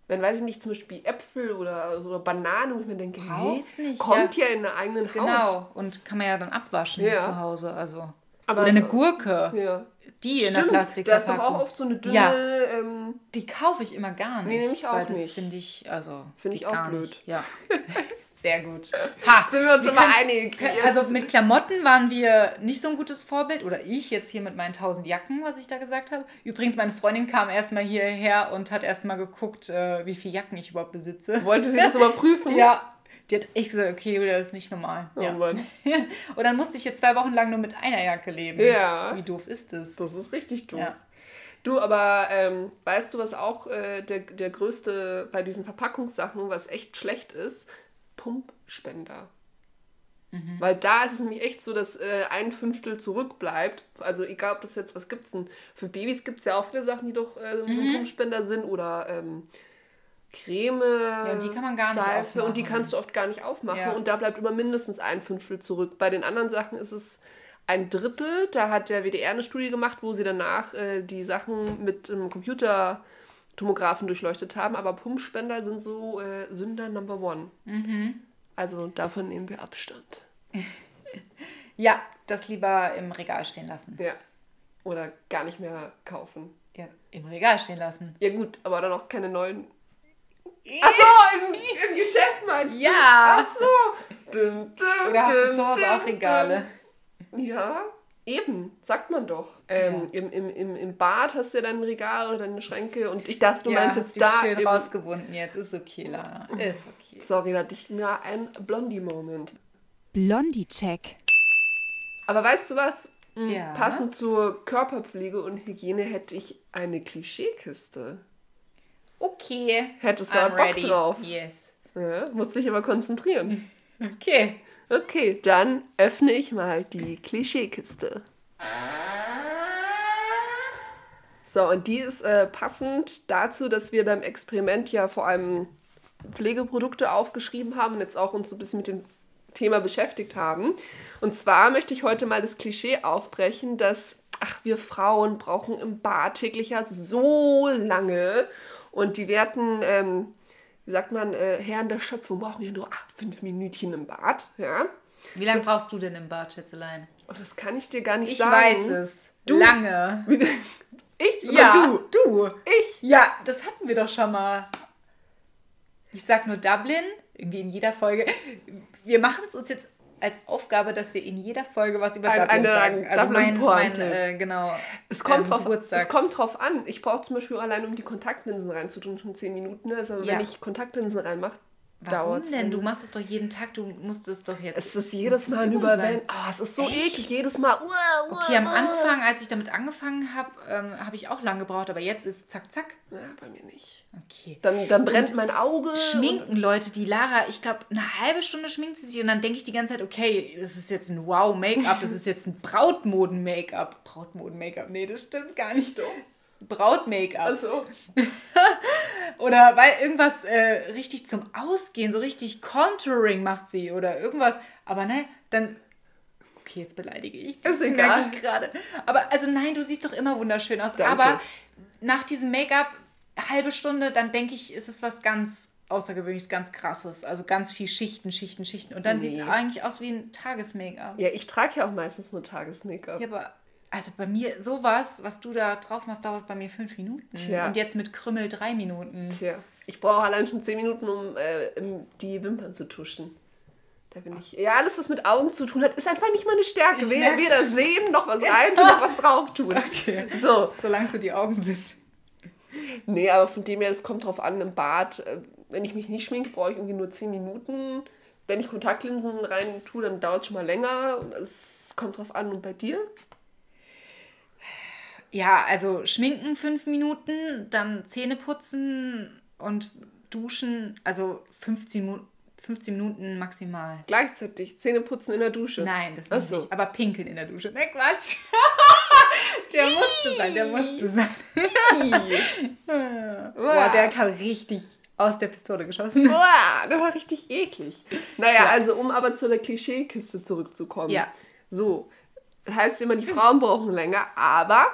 Wenn, weiß ich nicht, zum Beispiel Äpfel oder, oder Bananen, wo ich mir denke, hey, nicht, kommt ja. ja in der eigenen Haut. Genau, und kann man ja dann abwaschen zu Hause. Also. Aber oder eine Gurke. Ja. Die Stimmt, in der Plastikverpackung. Da ist doch auch oft so eine dünne. Ja. Ähm, die kaufe ich immer gar nicht. Nee, nehme ich auch weil nicht. Das finde ich, also. Finde ich auch blöd. Nicht. Ja. Sehr gut. Ha, Sind wir uns schon mal einig. Also mit Klamotten waren wir nicht so ein gutes Vorbild. Oder ich jetzt hier mit meinen tausend Jacken, was ich da gesagt habe. Übrigens, meine Freundin kam erstmal hierher und hat erstmal geguckt, äh, wie viele Jacken ich überhaupt besitze. Wollte sie das überprüfen? ja. Die hat echt gesagt, okay, das ist nicht normal. Oh ja. Mann. und dann musste ich jetzt zwei Wochen lang nur mit einer Jacke leben. Ja. Wie doof ist das? Das ist richtig doof. Ja. Du, aber ähm, weißt du, was auch äh, der, der größte bei diesen Verpackungssachen, was echt schlecht ist? Pumpspender. Mhm. Weil da ist es nämlich echt so, dass äh, ein Fünftel zurückbleibt. Also egal, ob das jetzt, was gibt es denn? Für Babys gibt es ja auch viele Sachen, die doch äh, so mhm. Pumpspender sind oder ähm, Creme, ja, die kann man gar nicht Seife aufmachen. und die kannst du oft gar nicht aufmachen ja. und da bleibt immer mindestens ein Fünftel zurück. Bei den anderen Sachen ist es ein Drittel. Da hat der WDR eine Studie gemacht, wo sie danach äh, die Sachen mit einem Computertomographen durchleuchtet haben. Aber Pumpspender sind so äh, Sünder Number One. Mhm. Also davon nehmen wir Abstand. ja, das lieber im Regal stehen lassen. Ja. Oder gar nicht mehr kaufen. Ja, im Regal stehen lassen. Ja gut, aber dann auch keine neuen Ach so, im, im Geschäft meinst du? Ja. Ach so. Dun, dun, Oder hast du zu Hause auch Regale? Ja, eben, sagt man doch. Ähm, ja. im, im, im, Im Bad hast du ja dein Regal oder deine Schränke und ich dachte, du ja, meinst jetzt da. schön rausgewunden jetzt, ist okay, Lara. Ist okay. Sorry, da hatte ich mir ein Blondie-Moment. Blondie-Check. Aber weißt du was? Hm, ja. Passend zur Körperpflege und Hygiene hätte ich eine Klischeekiste. Okay. Hättest du I'm Bock ready. drauf? Yes. Ja, musst dich aber konzentrieren. Okay. Okay, dann öffne ich mal die Klischeekiste. So, und die ist äh, passend dazu, dass wir beim Experiment ja vor allem Pflegeprodukte aufgeschrieben haben und jetzt auch uns so ein bisschen mit dem Thema beschäftigt haben. Und zwar möchte ich heute mal das Klischee aufbrechen, dass, ach, wir Frauen brauchen im Bad täglich ja so lange und die werten, ähm, wie sagt man, äh, Herren der Schöpfung brauchen ja nur ach, fünf Minütchen im Bad. Ja? Wie lange brauchst du denn im Bad, Schätzelein? Oh, das kann ich dir gar nicht ich sagen. Ich weiß es. Du? Lange. ich? Ja, du? Du. Ich? Ja, das hatten wir doch schon mal. Ich sag nur Dublin, irgendwie in jeder Folge. Wir machen es uns jetzt als Aufgabe, dass wir in jeder Folge was über Dublin eine, sagen. Also Dublin mein, mein äh, genau. Es kommt, ähm, drauf, es kommt drauf an. Ich brauche zum Beispiel allein, um die Kontaktlinsen reinzutun, schon 10 Minuten. Also ja. wenn ich Kontaktlinsen reinmache, Warum denn? Du machst es doch jeden Tag, du musst es doch jetzt. Es ist jedes Mal ein Überwältigung. Oh, es ist so Echt? eklig, jedes Mal. Uh, uh, okay, am Anfang, als ich damit angefangen habe, ähm, habe ich auch lange gebraucht, aber jetzt ist zack, zack. Ja, bei mir nicht. Okay. Dann, dann brennt und mein Auge. Schminken Leute, die Lara, ich glaube, eine halbe Stunde schminkt sie sich und dann denke ich die ganze Zeit, okay, das ist jetzt ein Wow-Make-up, das ist jetzt ein Brautmoden-Make-up. Brautmoden-Make-up, nee, das stimmt gar nicht. Doch. Braut-Make-up. So. oder weil irgendwas äh, richtig zum Ausgehen, so richtig Contouring macht sie oder irgendwas. Aber ne, dann. Okay, jetzt beleidige ich. Das ist egal. gerade. Aber also nein, du siehst doch immer wunderschön aus. Danke. Aber nach diesem Make-up, halbe Stunde, dann denke ich, ist es was ganz Außergewöhnliches, ganz krasses. Also ganz viel Schichten, Schichten, Schichten. Und dann nee. sieht es eigentlich aus wie ein Tages-Make-up. Ja, ich trage ja auch meistens nur Tages-Make-up. Ja, aber also bei mir, sowas, was du da drauf machst, dauert bei mir fünf Minuten. Tja. Und jetzt mit Krümmel drei Minuten. Tja. Ich brauche allein schon zehn Minuten, um äh, die Wimpern zu tuschen. Da bin ich. Ja, alles, was mit Augen zu tun hat, ist einfach nicht meine Stärke. Ich Weder, weder sehen, noch was rein tun, noch was drauf tun. Okay. So. Solange es so die Augen sind. Nee, aber von dem her, es kommt drauf an, im Bad, äh, wenn ich mich nicht schminke, brauche ich irgendwie nur 10 Minuten. Wenn ich Kontaktlinsen rein tue, dann dauert es schon mal länger. Es kommt drauf an. Und bei dir? Ja, also schminken fünf Minuten, dann Zähne putzen und duschen, also 15, Mu 15 Minuten maximal. Gleichzeitig Zähne putzen in der Dusche. Nein, das muss so. nicht. Aber pinkeln in der Dusche. Ne, Quatsch. der musste sein, der musste sein. Boah, der kam richtig aus der Pistole geschossen. Boah, der war richtig eklig. Naja, Ja. also um aber zu der Klischeekiste zurückzukommen. Ja. So, das heißt immer, die Frauen brauchen länger, aber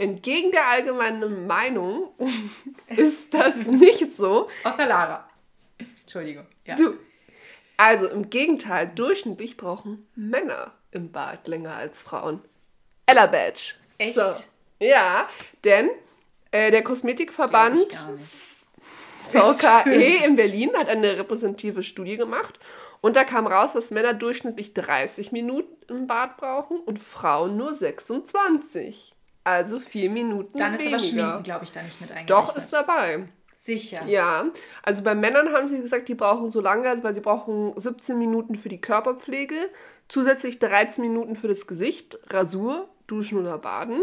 entgegen der allgemeinen Meinung ist das nicht so. Außer Lara. Entschuldigung. Ja. Du. Also im Gegenteil, durchschnittlich brauchen Männer im Bad länger als Frauen. Ella Badge. Echt? So. Ja, denn äh, der Kosmetikverband. VKE in Berlin hat eine repräsentative Studie gemacht und da kam raus, dass Männer durchschnittlich 30 Minuten im Bad brauchen und Frauen nur 26. Also vier Minuten Dann ist weniger. aber Schminken, glaube ich, da nicht mit eingerechnet. Doch, ist dabei. Sicher. Ja, also bei Männern haben sie gesagt, die brauchen so lange, also weil sie brauchen 17 Minuten für die Körperpflege, zusätzlich 13 Minuten für das Gesicht, Rasur, Duschen oder Baden.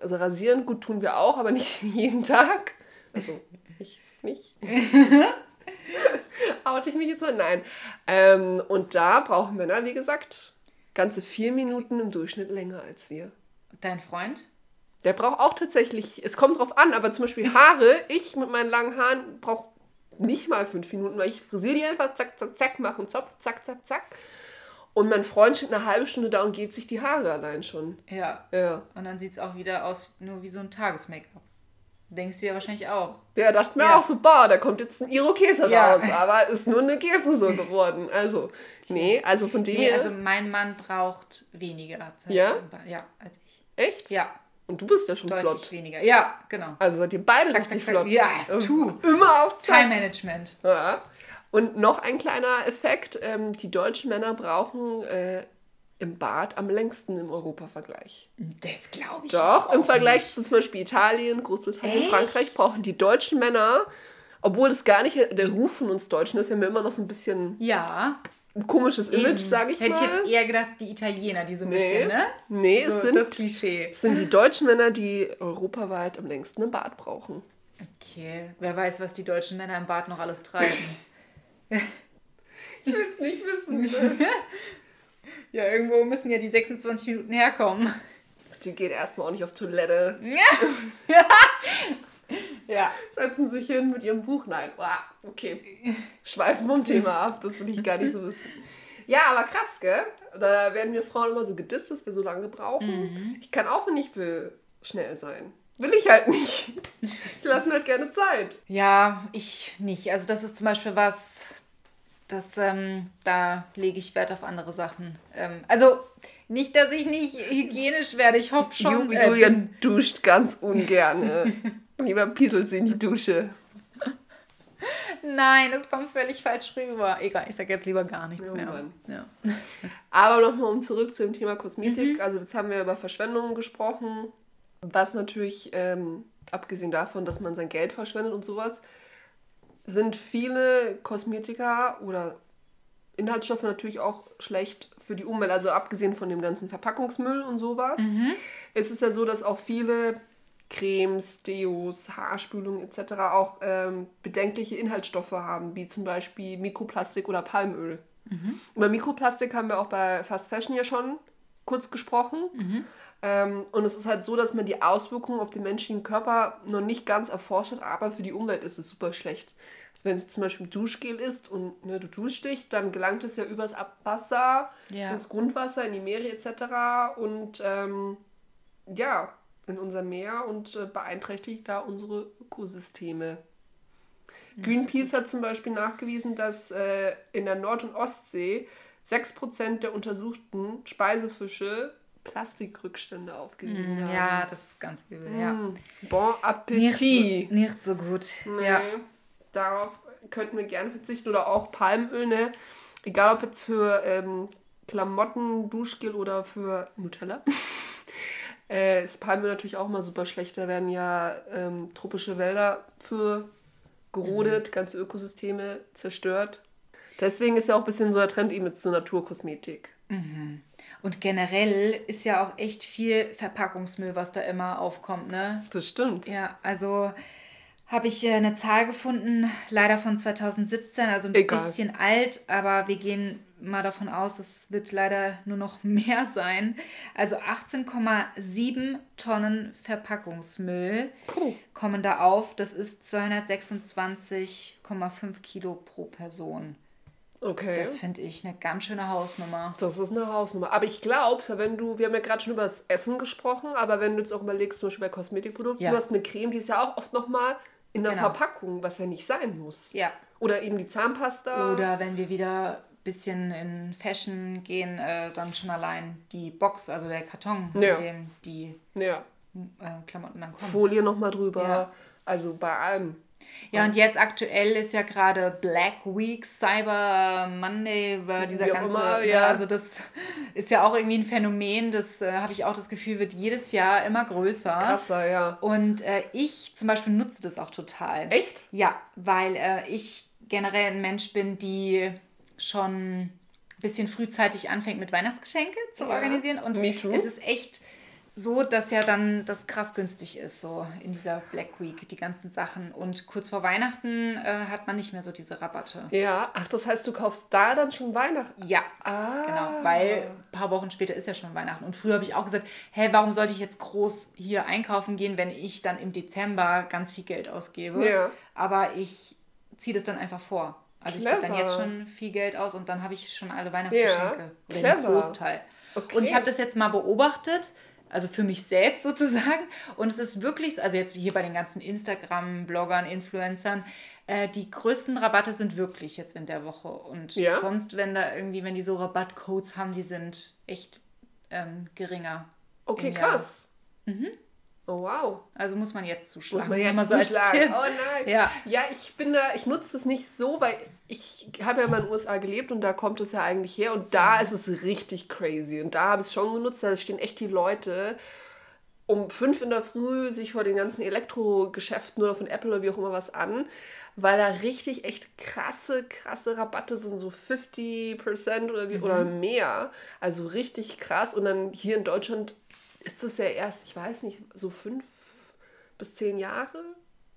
Also rasieren, gut tun wir auch, aber nicht jeden Tag. Also ich nicht. Oute ich mich jetzt mal? Nein. Ähm, und da brauchen Männer, wie gesagt, ganze vier Minuten im Durchschnitt länger als wir. Dein Freund? Der braucht auch tatsächlich, es kommt drauf an, aber zum Beispiel Haare, ich mit meinen langen Haaren brauche nicht mal fünf Minuten, weil ich frisiere die einfach, zack, zack, zack, mache einen Zopf, zack, zack, zack. Und mein Freund steht eine halbe Stunde da und geht sich die Haare allein schon. Ja. Ja. Und dann sieht es auch wieder aus, nur wie so ein Tages-Make-up. Denkst du ja wahrscheinlich auch. Der dachte mir Ja. auch so, boah, da kommt jetzt ein Irokese Ja. raus, aber ist nur eine Gelfrisur geworden. Also, nee, also von dem Nee, her. also mein Mann braucht weniger Zeit. Ja? Ja, als ich. echt? Ja, Und du bist ja schon deutlich flott. weniger. Ja, genau. Also seid ihr beide Zack, richtig zack, flott. Ja, Ähm, tu. Immer auf Zeit. Time-Management. Ja. Und noch ein kleiner Effekt: ähm, Die deutschen Männer brauchen äh, im Bad am längsten im Europavergleich. Das glaube ich Doch, im Vergleich nicht. zu zum Beispiel Italien, Großbritannien, Echt? Frankreich brauchen die deutschen Männer, obwohl das gar nicht der Ruf von uns Deutschen ist, haben wir immer noch so ein bisschen Ja. Ein komisches Image, sage ich Hätte mal. ich jetzt eher gedacht, die Italiener, die so ein Nee. bisschen, ne? nee, So, es sind, das Klischee. es sind die deutschen Männer, die europaweit am längsten im Bad brauchen. Okay, wer weiß, was die deutschen Männer im Bad noch alles treiben. Ich will es nicht wissen. ja, irgendwo müssen ja die 26 Minuten herkommen. Die gehen erstmal auch nicht auf Toilette, Ja. setzen sich hin mit ihrem Buch. Nein, wow, okay. Schweifen vom Thema ab, das will ich gar nicht so wissen. Ja, aber krass, gell? Da werden wir Frauen immer so gedisst, dass wir so lange brauchen. Ich kann auch, wenn ich will, schnell sein. Will ich halt nicht. Ich lasse mir halt gerne Zeit. Ja, ich nicht. Also das ist zum Beispiel was, das, ähm, da lege ich Wert auf andere Sachen. Ähm, also nicht, dass ich nicht hygienisch werde. Ich hoffe schon. Ju- äh, duscht ganz ungern. Lieber piedelt sie in die Dusche. nein, das kommt völlig falsch rüber. Egal, ich sage jetzt lieber gar nichts Oh mehr. Ja. Aber nochmal um zurück zu dem Thema Kosmetik. Mhm. Also jetzt haben wir über Verschwendung gesprochen, was natürlich, ähm, abgesehen davon, dass man sein Geld verschwendet und sowas, sind viele Kosmetika oder Inhaltsstoffe natürlich auch schlecht für die Umwelt. Also abgesehen von dem ganzen Verpackungsmüll und sowas. Mhm. Es ist ja so, dass auch viele Cremes, Deos, Haarspülungen etc. auch ähm, bedenkliche Inhaltsstoffe haben, wie zum Beispiel Mikroplastik oder Palmöl. Über Mikroplastik haben wir auch bei Fast Fashion ja schon kurz gesprochen. Ähm, und es ist halt so, dass man die Auswirkungen auf den menschlichen Körper noch nicht ganz erforscht hat, aber für die Umwelt ist es super schlecht. Also wenn es zum Beispiel Duschgel ist und ne, du duschst dich, dann gelangt es ja übers Abwasser Ja. ins Grundwasser, in die Meere etc. Und ähm, ja, in unser Meer und äh, beeinträchtigt da unsere Ökosysteme. Greenpeace hat zum Beispiel nachgewiesen, dass äh, in der Nord- und Ostsee 6% der untersuchten Speisefische Plastikrückstände aufgewiesen haben. ja, das ist ganz übel. Ja. Mm, Bon Nicht, Appetit. so, nicht so gut. Nee, Ja. Darauf könnten wir gerne verzichten oder auch Palmöl, ne? Egal ob jetzt für ähm, Klamotten, Duschgel oder für Nutella. äh, ist Palmöl natürlich auch mal super schlecht. Da werden ja ähm, tropische Wälder für gerodet, mhm. ganze Ökosysteme zerstört. Deswegen ist ja auch ein bisschen so der Trend eben zur Naturkosmetik. Mhm. Und generell ist ja auch echt viel Verpackungsmüll, was da immer aufkommt, ne? Das stimmt. Ja, also habe ich äh, eine Zahl gefunden, leider von 2017, also ein Egal. bisschen alt, aber wir gehen mal davon aus, es wird leider nur noch mehr sein. Also 18,7 Tonnen Verpackungsmüll Puh. kommen da auf. Das ist 226,5 Kilo pro Person. Okay. Das finde ich eine ganz schöne Hausnummer. Das ist eine Hausnummer. Aber ich glaube, wenn du, wir haben ja gerade schon über das Essen gesprochen, aber wenn du jetzt auch überlegst, zum Beispiel bei Kosmetikprodukten, ja. du hast eine Creme, die ist ja auch oft nochmal in der genau. Verpackung, was ja nicht sein muss. Ja. Oder eben die Zahnpasta. Oder wenn wir wieder bisschen in Fashion gehen, äh, dann schon allein die Box, also der Karton, ja. in dem die ja. äh, Klamotten dann kommen. Folie nochmal drüber. Ja. Also bei allem. Ja, und jetzt aktuell ist ja gerade Black Week, Cyber Monday, dieser Wie ganze. Immer, ja. Also, das ist ja auch irgendwie ein Phänomen, das äh, habe ich auch das Gefühl, wird jedes Jahr immer größer. Krasser, ja. Und äh, ich zum Beispiel nutze das auch total. Echt? Ja, weil äh, ich generell ein Mensch bin, die schon ein bisschen frühzeitig anfängt, mit Weihnachtsgeschenke zu ja. organisieren. Und Me too. es ist echt so, dass ja dann das krass günstig ist, so in dieser Black Week, die ganzen Sachen. Und kurz vor Weihnachten äh, hat man nicht mehr so diese Rabatte. Ja, ach, das heißt, du kaufst da dann schon Weihnachten? Ja, ah. genau, weil ein paar Wochen später ist ja schon Weihnachten. Und früher habe ich auch gesagt, hä, warum sollte ich jetzt groß hier einkaufen gehen, wenn ich dann im Dezember ganz viel Geld ausgebe? Ja. Aber ich ziehe das dann einfach vor. Also Clever. ich gebe dann jetzt schon viel Geld aus und dann habe ich schon alle Weihnachtsgeschenke. Ja. Oder den Großteil. Okay. Und ich habe das jetzt mal beobachtet also für mich selbst sozusagen. Und es ist wirklich, also jetzt hier bei den ganzen Instagram-Bloggern, Influencern, äh, die größten Rabatte sind wirklich jetzt in der Woche. Und ja? sonst, wenn da irgendwie, wenn die so Rabattcodes haben, die sind echt ähm, geringer. Okay, krass. Mhm. Oh wow. Also muss man jetzt zuschlagen. Muss man jetzt so zuschlagen. Oh nein. Ja. ja, ich bin da, ich nutze das nicht so, weil ich habe ja mal in den USA gelebt und da kommt es ja eigentlich her und da ist es richtig crazy. Und da habe ich es schon genutzt, da stehen echt die Leute um fünf in der Früh sich vor den ganzen Elektrogeschäften oder von Apple oder wie auch immer was an, weil da richtig echt krasse, krasse Rabatte sind, so 50% oder, wie, mhm. oder mehr. Also richtig krass. Und dann hier in Deutschland ist es ja erst, ich weiß nicht, so fünf bis zehn Jahre,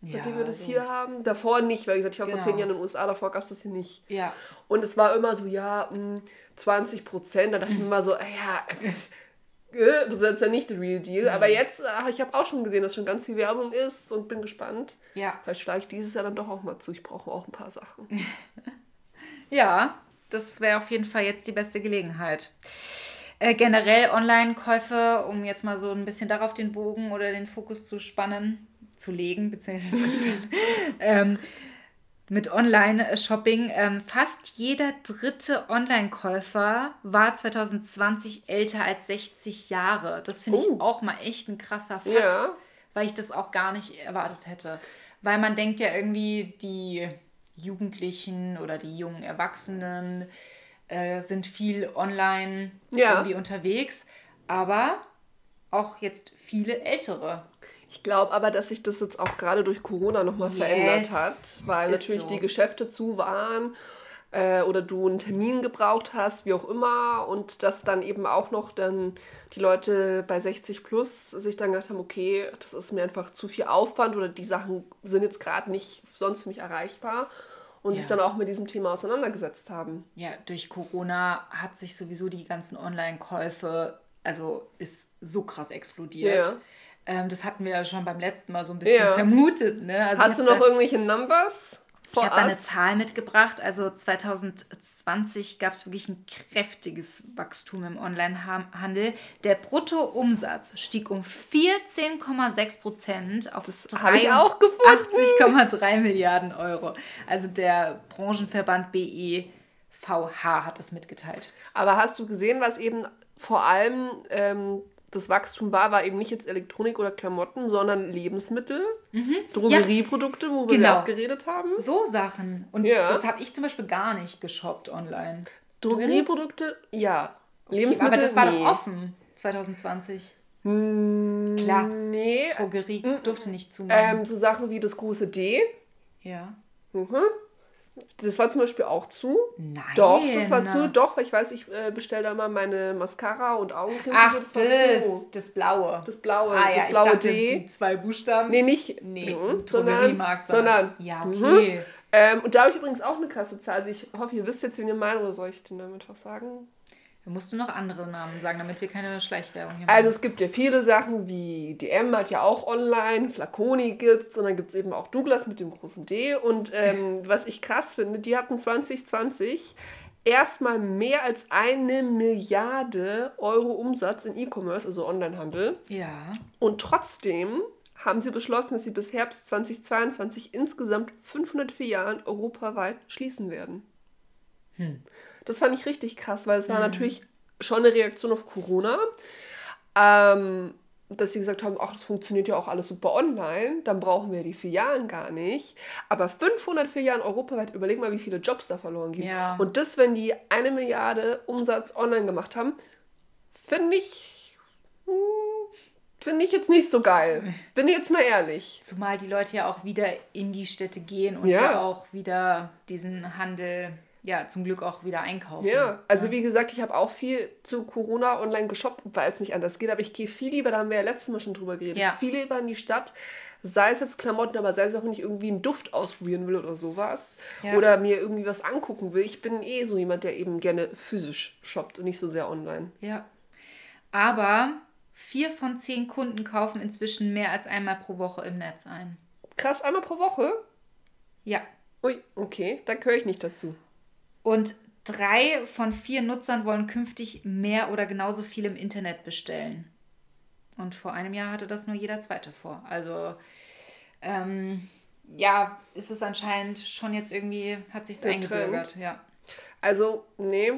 ja, seitdem wir das also. hier haben. Davor nicht, weil ich gesagt, ich war genau. vor zehn Jahren in den USA, davor gab es das hier nicht. Ja. Und es war immer so, ja, 20 hm, Prozent. Da dachte ich mir immer so, ah ja, äh, das ist jetzt ja nicht der Real Deal. Aber jetzt, äh, ich habe auch schon gesehen, dass schon ganz viel Werbung ist und bin gespannt. Ja. Vielleicht schlage ich dieses Jahr dann doch auch mal zu. Ich brauche auch ein paar Sachen. ja, das wäre auf jeden Fall jetzt die beste Gelegenheit. Äh, generell Online-Käufe, um jetzt mal so ein bisschen darauf den Bogen oder den Fokus zu spannen, zu legen, beziehungsweise zu spannen. ähm, mit Online-Shopping. Ähm, fast jeder dritte Online-Käufer war 2020 älter als 60 Jahre. Das finde oh. ich auch mal echt ein krasser Fakt, ja. weil ich das auch gar nicht erwartet hätte. Weil man denkt ja irgendwie, die Jugendlichen oder die jungen Erwachsenen, äh, sind viel online ja. irgendwie unterwegs, aber auch jetzt viele Ältere. Ich glaube aber, dass sich das jetzt auch gerade durch Corona nochmal yes. verändert hat, weil Ist natürlich so. die Geschäfte zu waren äh, oder du einen Termin gebraucht hast, wie auch immer, und dass dann eben auch noch dann die Leute bei 60 plus sich dann gedacht haben, okay, das ist mir einfach zu viel Aufwand oder die Sachen sind jetzt gerade nicht sonst für mich erreichbar und ja. sich dann auch mit diesem Thema auseinandergesetzt haben. Ja, durch Corona hat sich sowieso die ganzen Online-Käufe, also ist so krass explodiert. Ja. Ähm, das hatten wir ja schon beim letzten Mal so ein bisschen ja. vermutet. Ne? Also Hast du noch irgendwelche Numbers? Ich habe eine Zahl mitgebracht. Also 2020 gab es wirklich ein kräftiges Wachstum im Onlinehandel. Der Bruttoumsatz stieg um 14,6 Prozent auf 80,3 Milliarden Euro. Also der Branchenverband BEVH hat das mitgeteilt. Aber hast du gesehen, was eben vor allem ähm, das Wachstum war, war eben nicht jetzt Elektronik oder Klamotten, sondern Lebensmittel, Drogerieprodukte, wo wir Genau. auch geredet haben. So Sachen. Und Ja. das habe ich zum Beispiel gar nicht geshoppt online. Drogerieprodukte, ja. Okay, Lebensmittel, aber das war nee. doch offen 2020. Hm, Klar. Nee. Drogerie durfte nicht zumachen. Ähm, so Sachen wie das große D. ja. Mhm. Das war zum Beispiel auch zu. Nein. Doch, das war zu. Doch, weil ich weiß, ich äh, bestelle da mal meine Mascara und Augencreme. Ach, das, das das blaue. Das blaue, ah, ja, das blaue ich dachte, D. die zwei Buchstaben. Nee, nicht. Nee, Mhm, Drogeriemarkt. sondern. Ja, Mhm. okay. Ähm, und da habe ich übrigens auch eine krasse Zahl. Also ich hoffe, ihr wisst jetzt, wen ihr meint, oder soll ich den damit was sagen? Da musst du noch andere Namen sagen, damit wir keine Schleichwerbung hier machen. Also es gibt ja viele Sachen, wie DM hat ja auch online, Flaconi gibt's und dann gibt es eben auch Douglas mit dem großen D. Und ähm, was ich krass finde, die hatten 2020 erstmal mehr als eine Milliarde Euro Umsatz in E-Commerce, also Onlinehandel. ja. Und trotzdem haben sie beschlossen, dass sie bis Herbst 2022 insgesamt 500 Filialen europaweit schließen werden. Das fand ich richtig krass, weil es war natürlich schon eine Reaktion auf Corona. Ähm, dass sie gesagt haben, ach, das funktioniert ja auch alles super online, dann brauchen wir die Filialen gar nicht. Aber 500 Filialen europaweit, überleg mal, wie viele Jobs da verloren gehen. Ja. Und das, wenn die eine Milliarde Umsatz online gemacht haben, finde ich, hm, finde ich jetzt nicht so geil. Bin ich jetzt mal ehrlich. Zumal die Leute ja auch wieder in die Städte gehen und Ja. ja, auch wieder diesen Handel, ja, zum Glück auch wieder einkaufen. Ja, also wie gesagt, ich habe auch viel zu Corona online geshoppt, weil es nicht anders geht. Aber ich gehe viel lieber, da haben wir ja letztes Mal schon drüber geredet, Ja. viel lieber in die Stadt. Sei es jetzt Klamotten, aber sei es auch, wenn ich irgendwie einen Duft ausprobieren will oder sowas. Ja. Oder mir irgendwie was angucken will. Ich bin eh so jemand, der eben gerne physisch shoppt und nicht so sehr online. Ja. Aber vier von zehn Kunden kaufen inzwischen mehr als einmal pro Woche im Netz ein. Krass, einmal pro Woche? Ja. Ui, okay, da gehöre ich nicht dazu. Und drei von vier Nutzern wollen künftig mehr oder genauso viel im Internet bestellen. Und vor einem Jahr hatte das nur jeder zweite vor. Also ähm, ja, ist es anscheinend schon jetzt irgendwie, hat sich eingebürgert. Ja. Also, nee.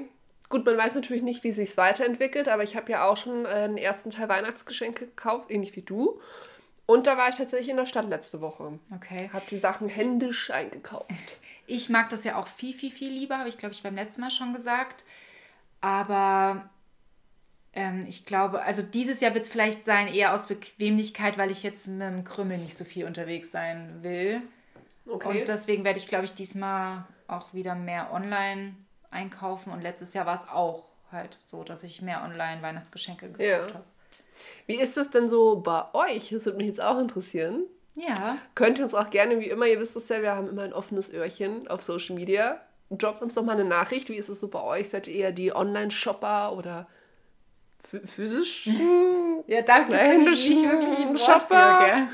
Gut, man weiß natürlich nicht, wie sich weiterentwickelt, aber ich habe ja auch schon äh, einen ersten Teil Weihnachtsgeschenke gekauft, ähnlich wie du. Und da war ich tatsächlich in der Stadt letzte Woche. Okay. Habe die Sachen händisch eingekauft. Ich mag das ja auch viel, viel, viel lieber, habe ich, glaube ich, beim letzten Mal schon gesagt. Aber ähm, ich glaube, also dieses Jahr wird es vielleicht sein, eher aus Bequemlichkeit, weil ich jetzt mit dem Krümmel nicht so viel unterwegs sein will. Okay. Und deswegen werde ich, glaube ich, diesmal auch wieder mehr online einkaufen. Und letztes Jahr war es auch halt so, dass ich mehr online Weihnachtsgeschenke gekauft Ja. habe. Wie ist das denn so bei euch? Das würde mich jetzt auch interessieren. Ja, Könnt ihr uns auch gerne, wie immer, ihr wisst es ja, wir haben immer ein offenes Öhrchen auf Social Media. Droppt uns doch mal eine Nachricht. Wie ist es so bei euch? Seid ihr eher die Online-Shopper oder ph- physisch? ja da gibt es nicht wirklich ein Shopper.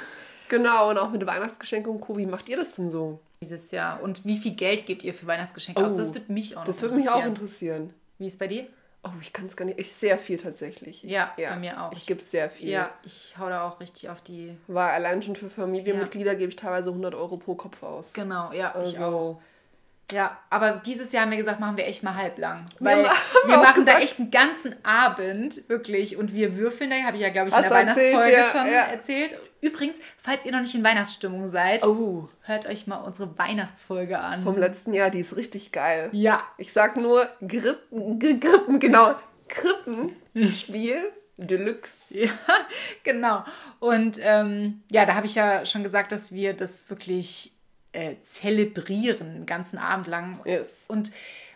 genau, und auch mit Weihnachtsgeschenken und Co. Wie macht ihr das denn so? Dieses Jahr. Und wie viel Geld gebt ihr für Weihnachtsgeschenke aus? Oh, Das würde mich auch Das würde mich auch interessieren. interessieren. Wie ist bei dir? Oh, ich kann es gar nicht. Ich sehr viel tatsächlich. Ich, Ja, bei mir auch. Ich gebe sehr viel. Ja, ich hau da auch richtig auf die. War allein schon für Familienmitglieder gebe ich teilweise 100 Euro pro Kopf aus. Genau, ja, ich auch. Also, Ja, aber dieses Jahr haben wir gesagt, machen wir echt mal halblang. Weil haben wir machen da gesagt. echt einen ganzen Abend, wirklich. Und wir würfeln da, habe ich ja, glaube ich, in Hast der erzählt, Weihnachtsfolge ja, schon ja. erzählt. Übrigens, falls ihr noch nicht in Weihnachtsstimmung seid, oh, hört euch mal unsere Weihnachtsfolge an. vom letzten Jahr, die ist richtig geil. ja, Ich sag nur Grippen, Grippen, genau. Krippenspiel Deluxe. Ja, genau. Und ähm, ja, da habe ich ja schon gesagt, dass wir das wirklich äh, zelebrieren, den ganzen Abend lang. Yes. Und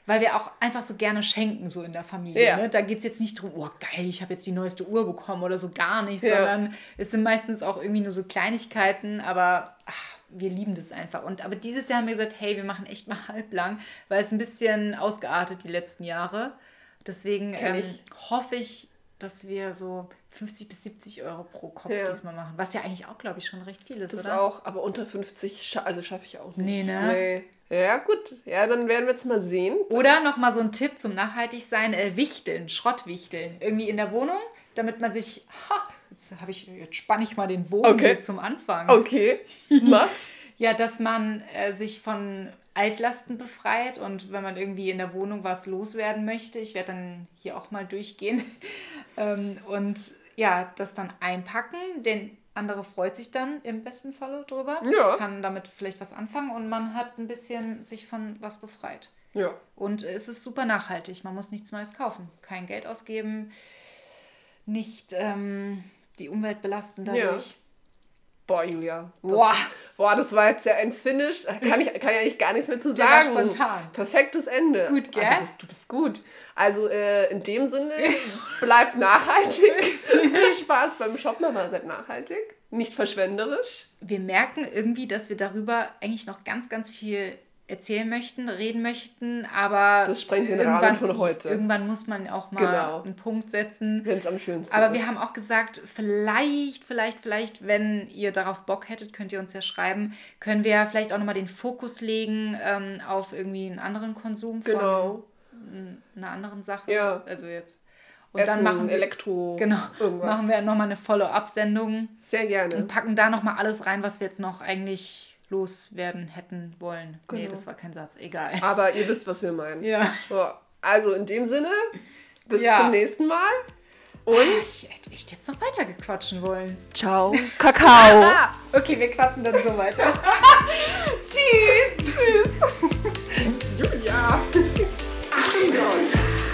weil wir auch einfach so gerne schenken, so in der Familie. Ja. Ne? Da geht es jetzt nicht darum, oh geil, ich habe jetzt die neueste Uhr bekommen oder so gar nicht, Ja. sondern es sind meistens auch irgendwie nur so Kleinigkeiten, aber ach, wir lieben das einfach. Und aber dieses Jahr haben wir gesagt, hey, wir machen echt mal halblang, weil es ein bisschen ausgeartet die letzten Jahre. Deswegen ähm, ich. hoffe ich, dass wir so 50 bis 70 Euro pro Kopf Ja. diesmal machen. Was ja eigentlich auch, glaube ich, schon recht viel ist, Das oder? auch, aber unter 50, scha also schaffe ich auch nicht. Nee, ne? Nee. Ja, gut. Ja, dann werden wir jetzt mal sehen. Oder nochmal so ein Tipp zum Nachhaltigsein, äh, Wichteln, Schrottwichteln. Irgendwie in der Wohnung, damit man sich, ha, jetzt, ich, jetzt spanne ich mal den Bogen Okay. zum Anfang. Okay, mach. Ja, dass man äh, sich von Altlasten befreit und wenn man irgendwie in der Wohnung was loswerden möchte, ich werde dann hier auch mal durchgehen. ähm, und ja, das dann einpacken. Den andere freut sich dann im besten Falle drüber. Ja. Kann damit vielleicht was anfangen und man hat ein bisschen sich von was befreit. Ja. Und es ist super nachhaltig. Man muss nichts Neues kaufen. Kein Geld ausgeben. Nicht ähm, die Umwelt belasten dadurch. Boah, Julia. Das, Boah. boah, das war jetzt ja ein Finish. Da Kann ich, kann ich eigentlich gar nichts mehr zu Der sagen. spontan. Perfektes Ende. Gut, gell? Ah, du, bist, du bist gut. Also äh, in dem Sinne, bleibt nachhaltig. Viel Spaß beim Shoppen, aber seid nachhaltig. Nicht verschwenderisch. Wir merken irgendwie, dass wir darüber eigentlich noch ganz, ganz viel erzählen möchten, reden möchten, aber Das sprengt den Rahmen von heute. Irgendwann muss man auch mal Genau. einen Punkt setzen. Wenn es am schönsten Aber ist. wir haben auch gesagt, vielleicht, vielleicht, vielleicht, wenn ihr darauf Bock hättet, könnt ihr uns ja schreiben, können wir vielleicht auch nochmal den Fokus legen ähm, auf irgendwie einen anderen Konsum von Genau. einer anderen Sache. Ja. Also jetzt. Und Essen, dann machen wir, Elektro, genau, irgendwas. machen wir nochmal eine Follow-up-Sendung Sehr gerne. und packen da nochmal alles rein, was wir jetzt noch eigentlich loswerden hätten wollen. Genau. Nee, das war kein Satz, egal. Aber ihr wisst, was wir meinen. Ja. So. Also in dem Sinne, bis ja. zum nächsten Mal. Und ah, ich hätte echt jetzt noch weiter gequatschen wollen. Ciao, Kakao. Ah, okay, wir quatschen dann so weiter. tschüss, tschüss. Julia. Achtung, Gott.